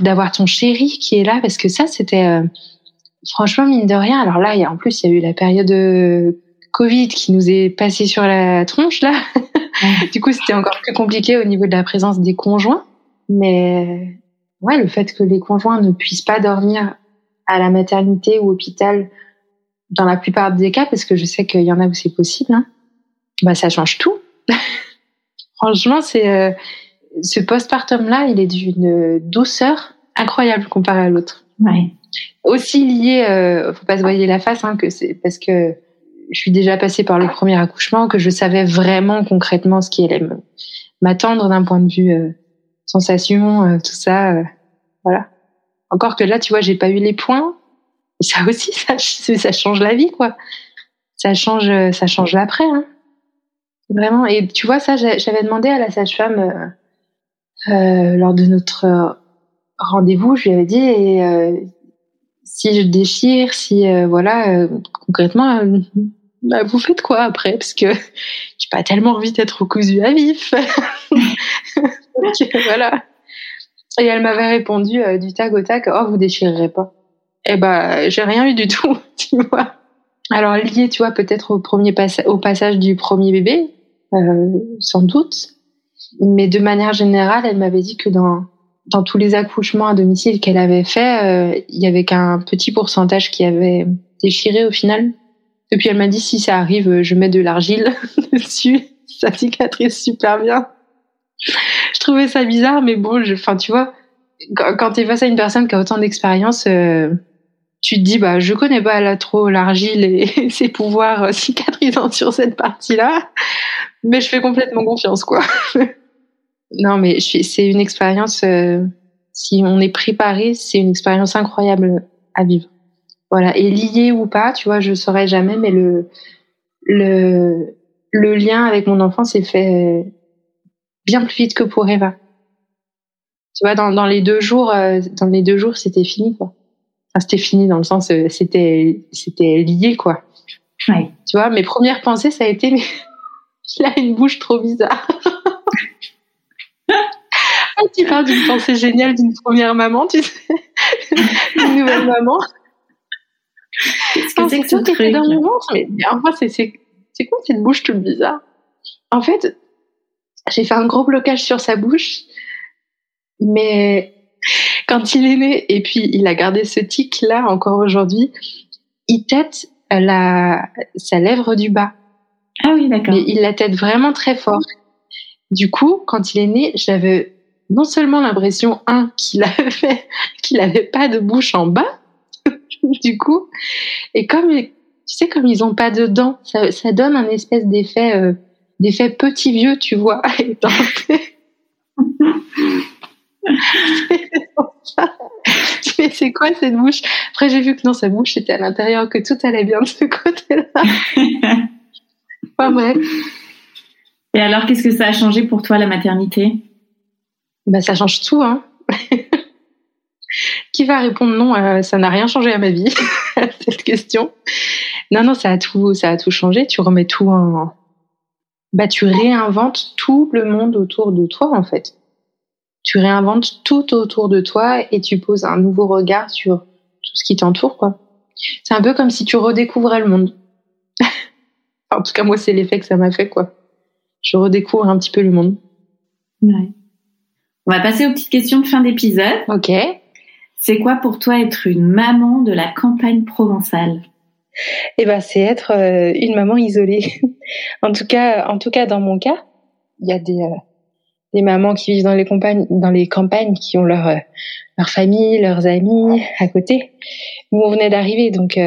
d'avoir ton chéri qui est là, parce que ça, c'était euh, franchement mine de rien. Alors là, il y a, en plus, il y a eu la période de Covid qui nous est passée sur la tronche là. du coup, c'était encore plus compliqué au niveau de la présence des conjoints. Mais ouais, le fait que les conjoints ne puissent pas dormir à la maternité ou hôpital dans la plupart des cas, parce que je sais qu'il y en a où c'est possible. Hein bah ça change tout. Franchement, c'est euh, ce postpartum là, il est d'une douceur incroyable comparé à l'autre. Ouais. Aussi lié, euh, faut pas se voiler la face, hein, que c'est parce que je suis déjà passée par le premier accouchement, que je savais vraiment concrètement ce qui allait m'attendre d'un point de vue euh, sensation, euh, tout ça, euh, voilà. Encore que là, tu vois, j'ai pas eu les points. Et ça aussi, ça, ça change la vie, quoi. Ça change, ça change l'après. Hein. Vraiment. Et tu vois, ça, j'avais demandé à la sage-femme euh, euh, lors de notre euh, rendez-vous, je lui avais dit euh, si je déchire, si euh, voilà, concrètement, bah, vous faites quoi après? Parce que j'ai pas tellement envie d'être cousu à vif. voilà. Et elle m'avait répondu du tac au tac, oh vous déchirerez pas. Eh ben j'ai rien eu du tout, tu vois. Alors lié, tu vois, peut-être au premier au passage du premier bébé, euh, sans doute. Mais de manière générale, elle m'avait dit que dans dans tous les accouchements à domicile qu'elle avait fait, euh, il y avait qu'un petit pourcentage qui avait déchiré au final. Et puis elle m'a dit si ça arrive, je mets de l'argile dessus, ça cicatrise super bien. je trouvais ça bizarre, mais bon, enfin tu vois, quand, quand tu es face à une personne qui a autant d'expérience, euh, tu te dis bah je connais pas trop l'argile et ses pouvoirs cicatrisants sur cette partie-là mais je fais complètement confiance, quoi. non, mais c'est une expérience, euh, si on est préparé, c'est une expérience incroyable à vivre. Voilà. Et lié ou pas, tu vois, je saurais jamais, mais le, le, le lien avec mon enfant s'est fait bien plus vite que pour Eva. Tu vois, dans, dans les deux jours, euh, dans les deux jours, c'était fini, quoi. Enfin, c'était fini dans le sens, euh, c'était, c'était lié, quoi. Ouais. Tu vois, mes premières pensées, ça a été, il a une bouche trop bizarre. ah, tu parles d'une pensée géniale d'une première maman, tu sais. Une nouvelle maman. Qu'est-ce que c'est que ce truc? dans mon ventre Mais enfin, c'est, c'est, c'est quoi cette bouche toute bizarre? En fait, j'ai fait un gros blocage sur sa bouche, mais quand il est né, et puis il a gardé ce tic-là encore aujourd'hui, il tête la, sa lèvre du bas. Ah oui, d'accord. Il la tête vraiment très fort. Du coup, quand il est né, j'avais non seulement l'impression, un, qu'il avait, qu'il avait pas de bouche en bas, du coup, et comme Tu sais, comme ils ont pas de dents, ça, ça donne un espèce d'effet, euh, d'effet petit vieux, tu vois. Mais c'est quoi cette bouche Après, j'ai vu que non, sa bouche était à l'intérieur, que tout allait bien de ce côté-là. Pas vrai. Et alors, qu'est-ce que ça a changé pour toi, la maternité? Bah, ça change tout, hein. Qui va répondre non euh, Ça n'a rien changé à ma vie, cette question. Non, non, ça a tout, ça a tout changé. Tu remets tout en, bah, tu réinventes tout le monde autour de toi, en fait. Tu réinventes tout autour de toi et tu poses un nouveau regard sur tout ce qui t'entoure, quoi. C'est un peu comme si tu redécouvrais le monde. en tout cas, moi, c'est l'effet que ça m'a fait, quoi. Je redécouvre un petit peu le monde. Ouais. On va passer aux petites questions de fin d'épisode. Ok. C'est quoi pour toi être une maman de la campagne provençale? Eh ben, c'est être euh, une maman isolée. en tout cas, en tout cas, dans mon cas, il y a des euh, des mamans qui vivent dans les campagnes, dans les campagnes, qui ont leur euh, leur famille, leurs amis à côté. Nous, on venait d'arriver, donc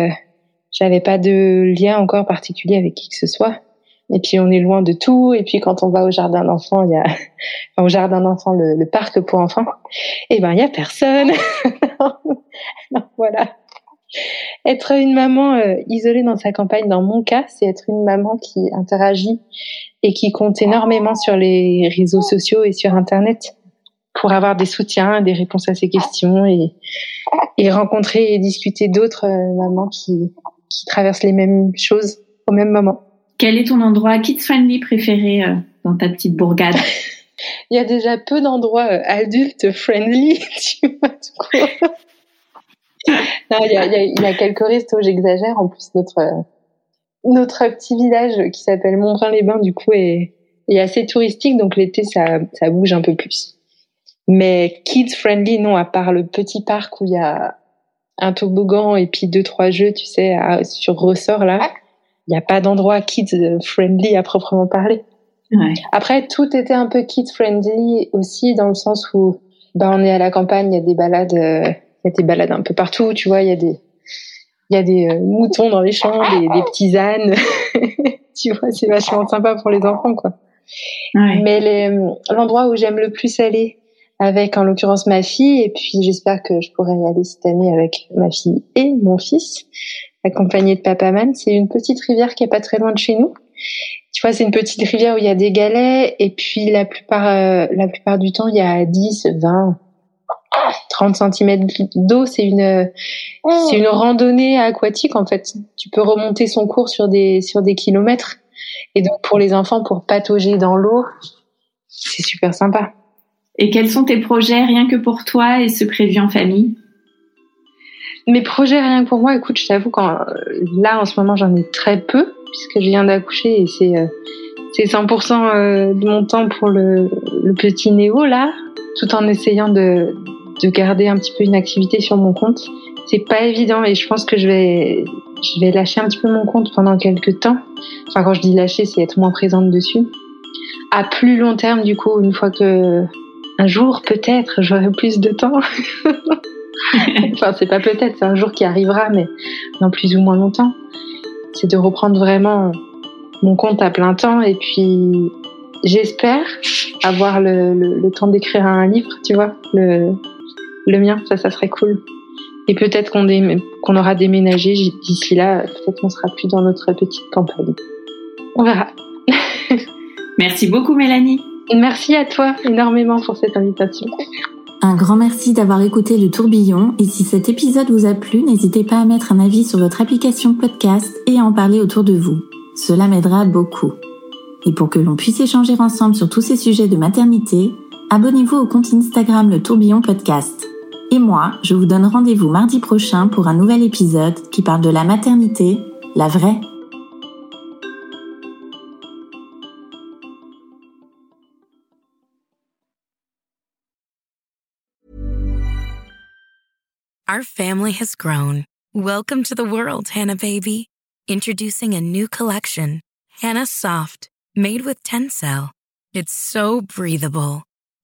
j'avais pas de lien encore particulier avec qui que ce soit. Et puis on est loin de tout. Et puis quand on va au jardin d'enfants, il y a enfin, au jardin d'enfants le, le, parc pour enfants. Et eh ben il y a personne. voilà. Être une maman euh, isolée dans sa campagne, dans mon cas, c'est être une maman qui interagit et qui compte énormément sur les réseaux sociaux et sur Internet pour avoir des soutiens, des réponses à ses questions et, et rencontrer et discuter d'autres euh, mamans qui, qui traversent les mêmes choses au même moment. Quel est ton endroit kids-friendly préféré euh, dans ta petite bourgade? Il y a déjà peu d'endroits euh, adultes-friendly, tu vois, il y, a, il, y a, quelques restos, j'exagère. En plus, notre, euh, notre petit village qui s'appelle Montbrun-les-Bains, du coup, est, est assez touristique. Donc, l'été, ça, ça bouge un peu plus. Mais kids-friendly, non, à part le petit parc où il y a un toboggan et puis deux, trois jeux, tu sais, sur ressort, là il n'y a pas d'endroit kids friendly à proprement parler. Ouais. Après, tout était un peu kids friendly aussi dans le sens où bah, on est à la campagne, il y a des balades, euh, y a des balades un peu partout, tu vois, il y a des il y a des euh, moutons dans les champs, des, des petits ânes. tu vois, c'est vachement sympa pour les enfants, quoi. Ouais. Mais l'endroit où j'aime le plus aller, avec en l'occurrence ma fille, et puis j'espère que je pourrai y aller cette année avec ma fille et mon fils, accompagné de Papa Man. C'est une petite rivière qui est pas très loin de chez nous. Tu vois, c'est une petite rivière où il y a des galets et puis la plupart, euh, la plupart du temps, il y a 10, 20, 30 cm d'eau. C'est une, c'est une randonnée aquatique en fait. Tu peux remonter son cours sur des, sur des kilomètres. Et donc pour les enfants, pour patauger dans l'eau, c'est super sympa. Et quels sont tes projets rien que pour toi et ce prévu en famille? Mes projets rien que pour moi, écoute, je t'avoue quand là en ce moment j'en ai très peu puisque je viens d'accoucher et c'est euh, c'est 100% euh, de mon temps pour le, le, petit Néo là, tout en essayant de de garder un petit peu une activité sur mon compte. C'est pas évident et je pense que je vais je vais lâcher un petit peu mon compte pendant quelques temps. Enfin quand je dis lâcher, c'est être moins présente dessus. À plus long terme du coup, une fois que un jour peut-être j'aurai plus de temps. enfin, c'est pas peut-être, c'est un jour qui arrivera, mais dans plus ou moins longtemps. C'est de reprendre vraiment mon compte à plein temps et puis j'espère avoir le, le, le temps d'écrire un livre, tu vois, le, le mien, ça, ça serait cool. Et peut-être qu'on qu'on aura déménagé d'ici là, peut-être qu'on sera plus dans notre petite campagne. On verra. Merci beaucoup Mélanie. Merci à toi énormément pour cette invitation. Un grand merci d'avoir écouté le tourbillon et si cet épisode vous a plu, n'hésitez pas à mettre un avis sur votre application podcast et à en parler autour de vous. Cela m'aidera beaucoup. Et pour que l'on puisse échanger ensemble sur tous ces sujets de maternité, abonnez-vous au compte Instagram le tourbillon podcast. Et moi, je vous donne rendez-vous mardi prochain pour un nouvel épisode qui parle de la maternité, la vraie. Our family has grown. Welcome to the world, Hannah baby. Introducing a new collection, Hannah Soft, made with Tencel. It's so breathable,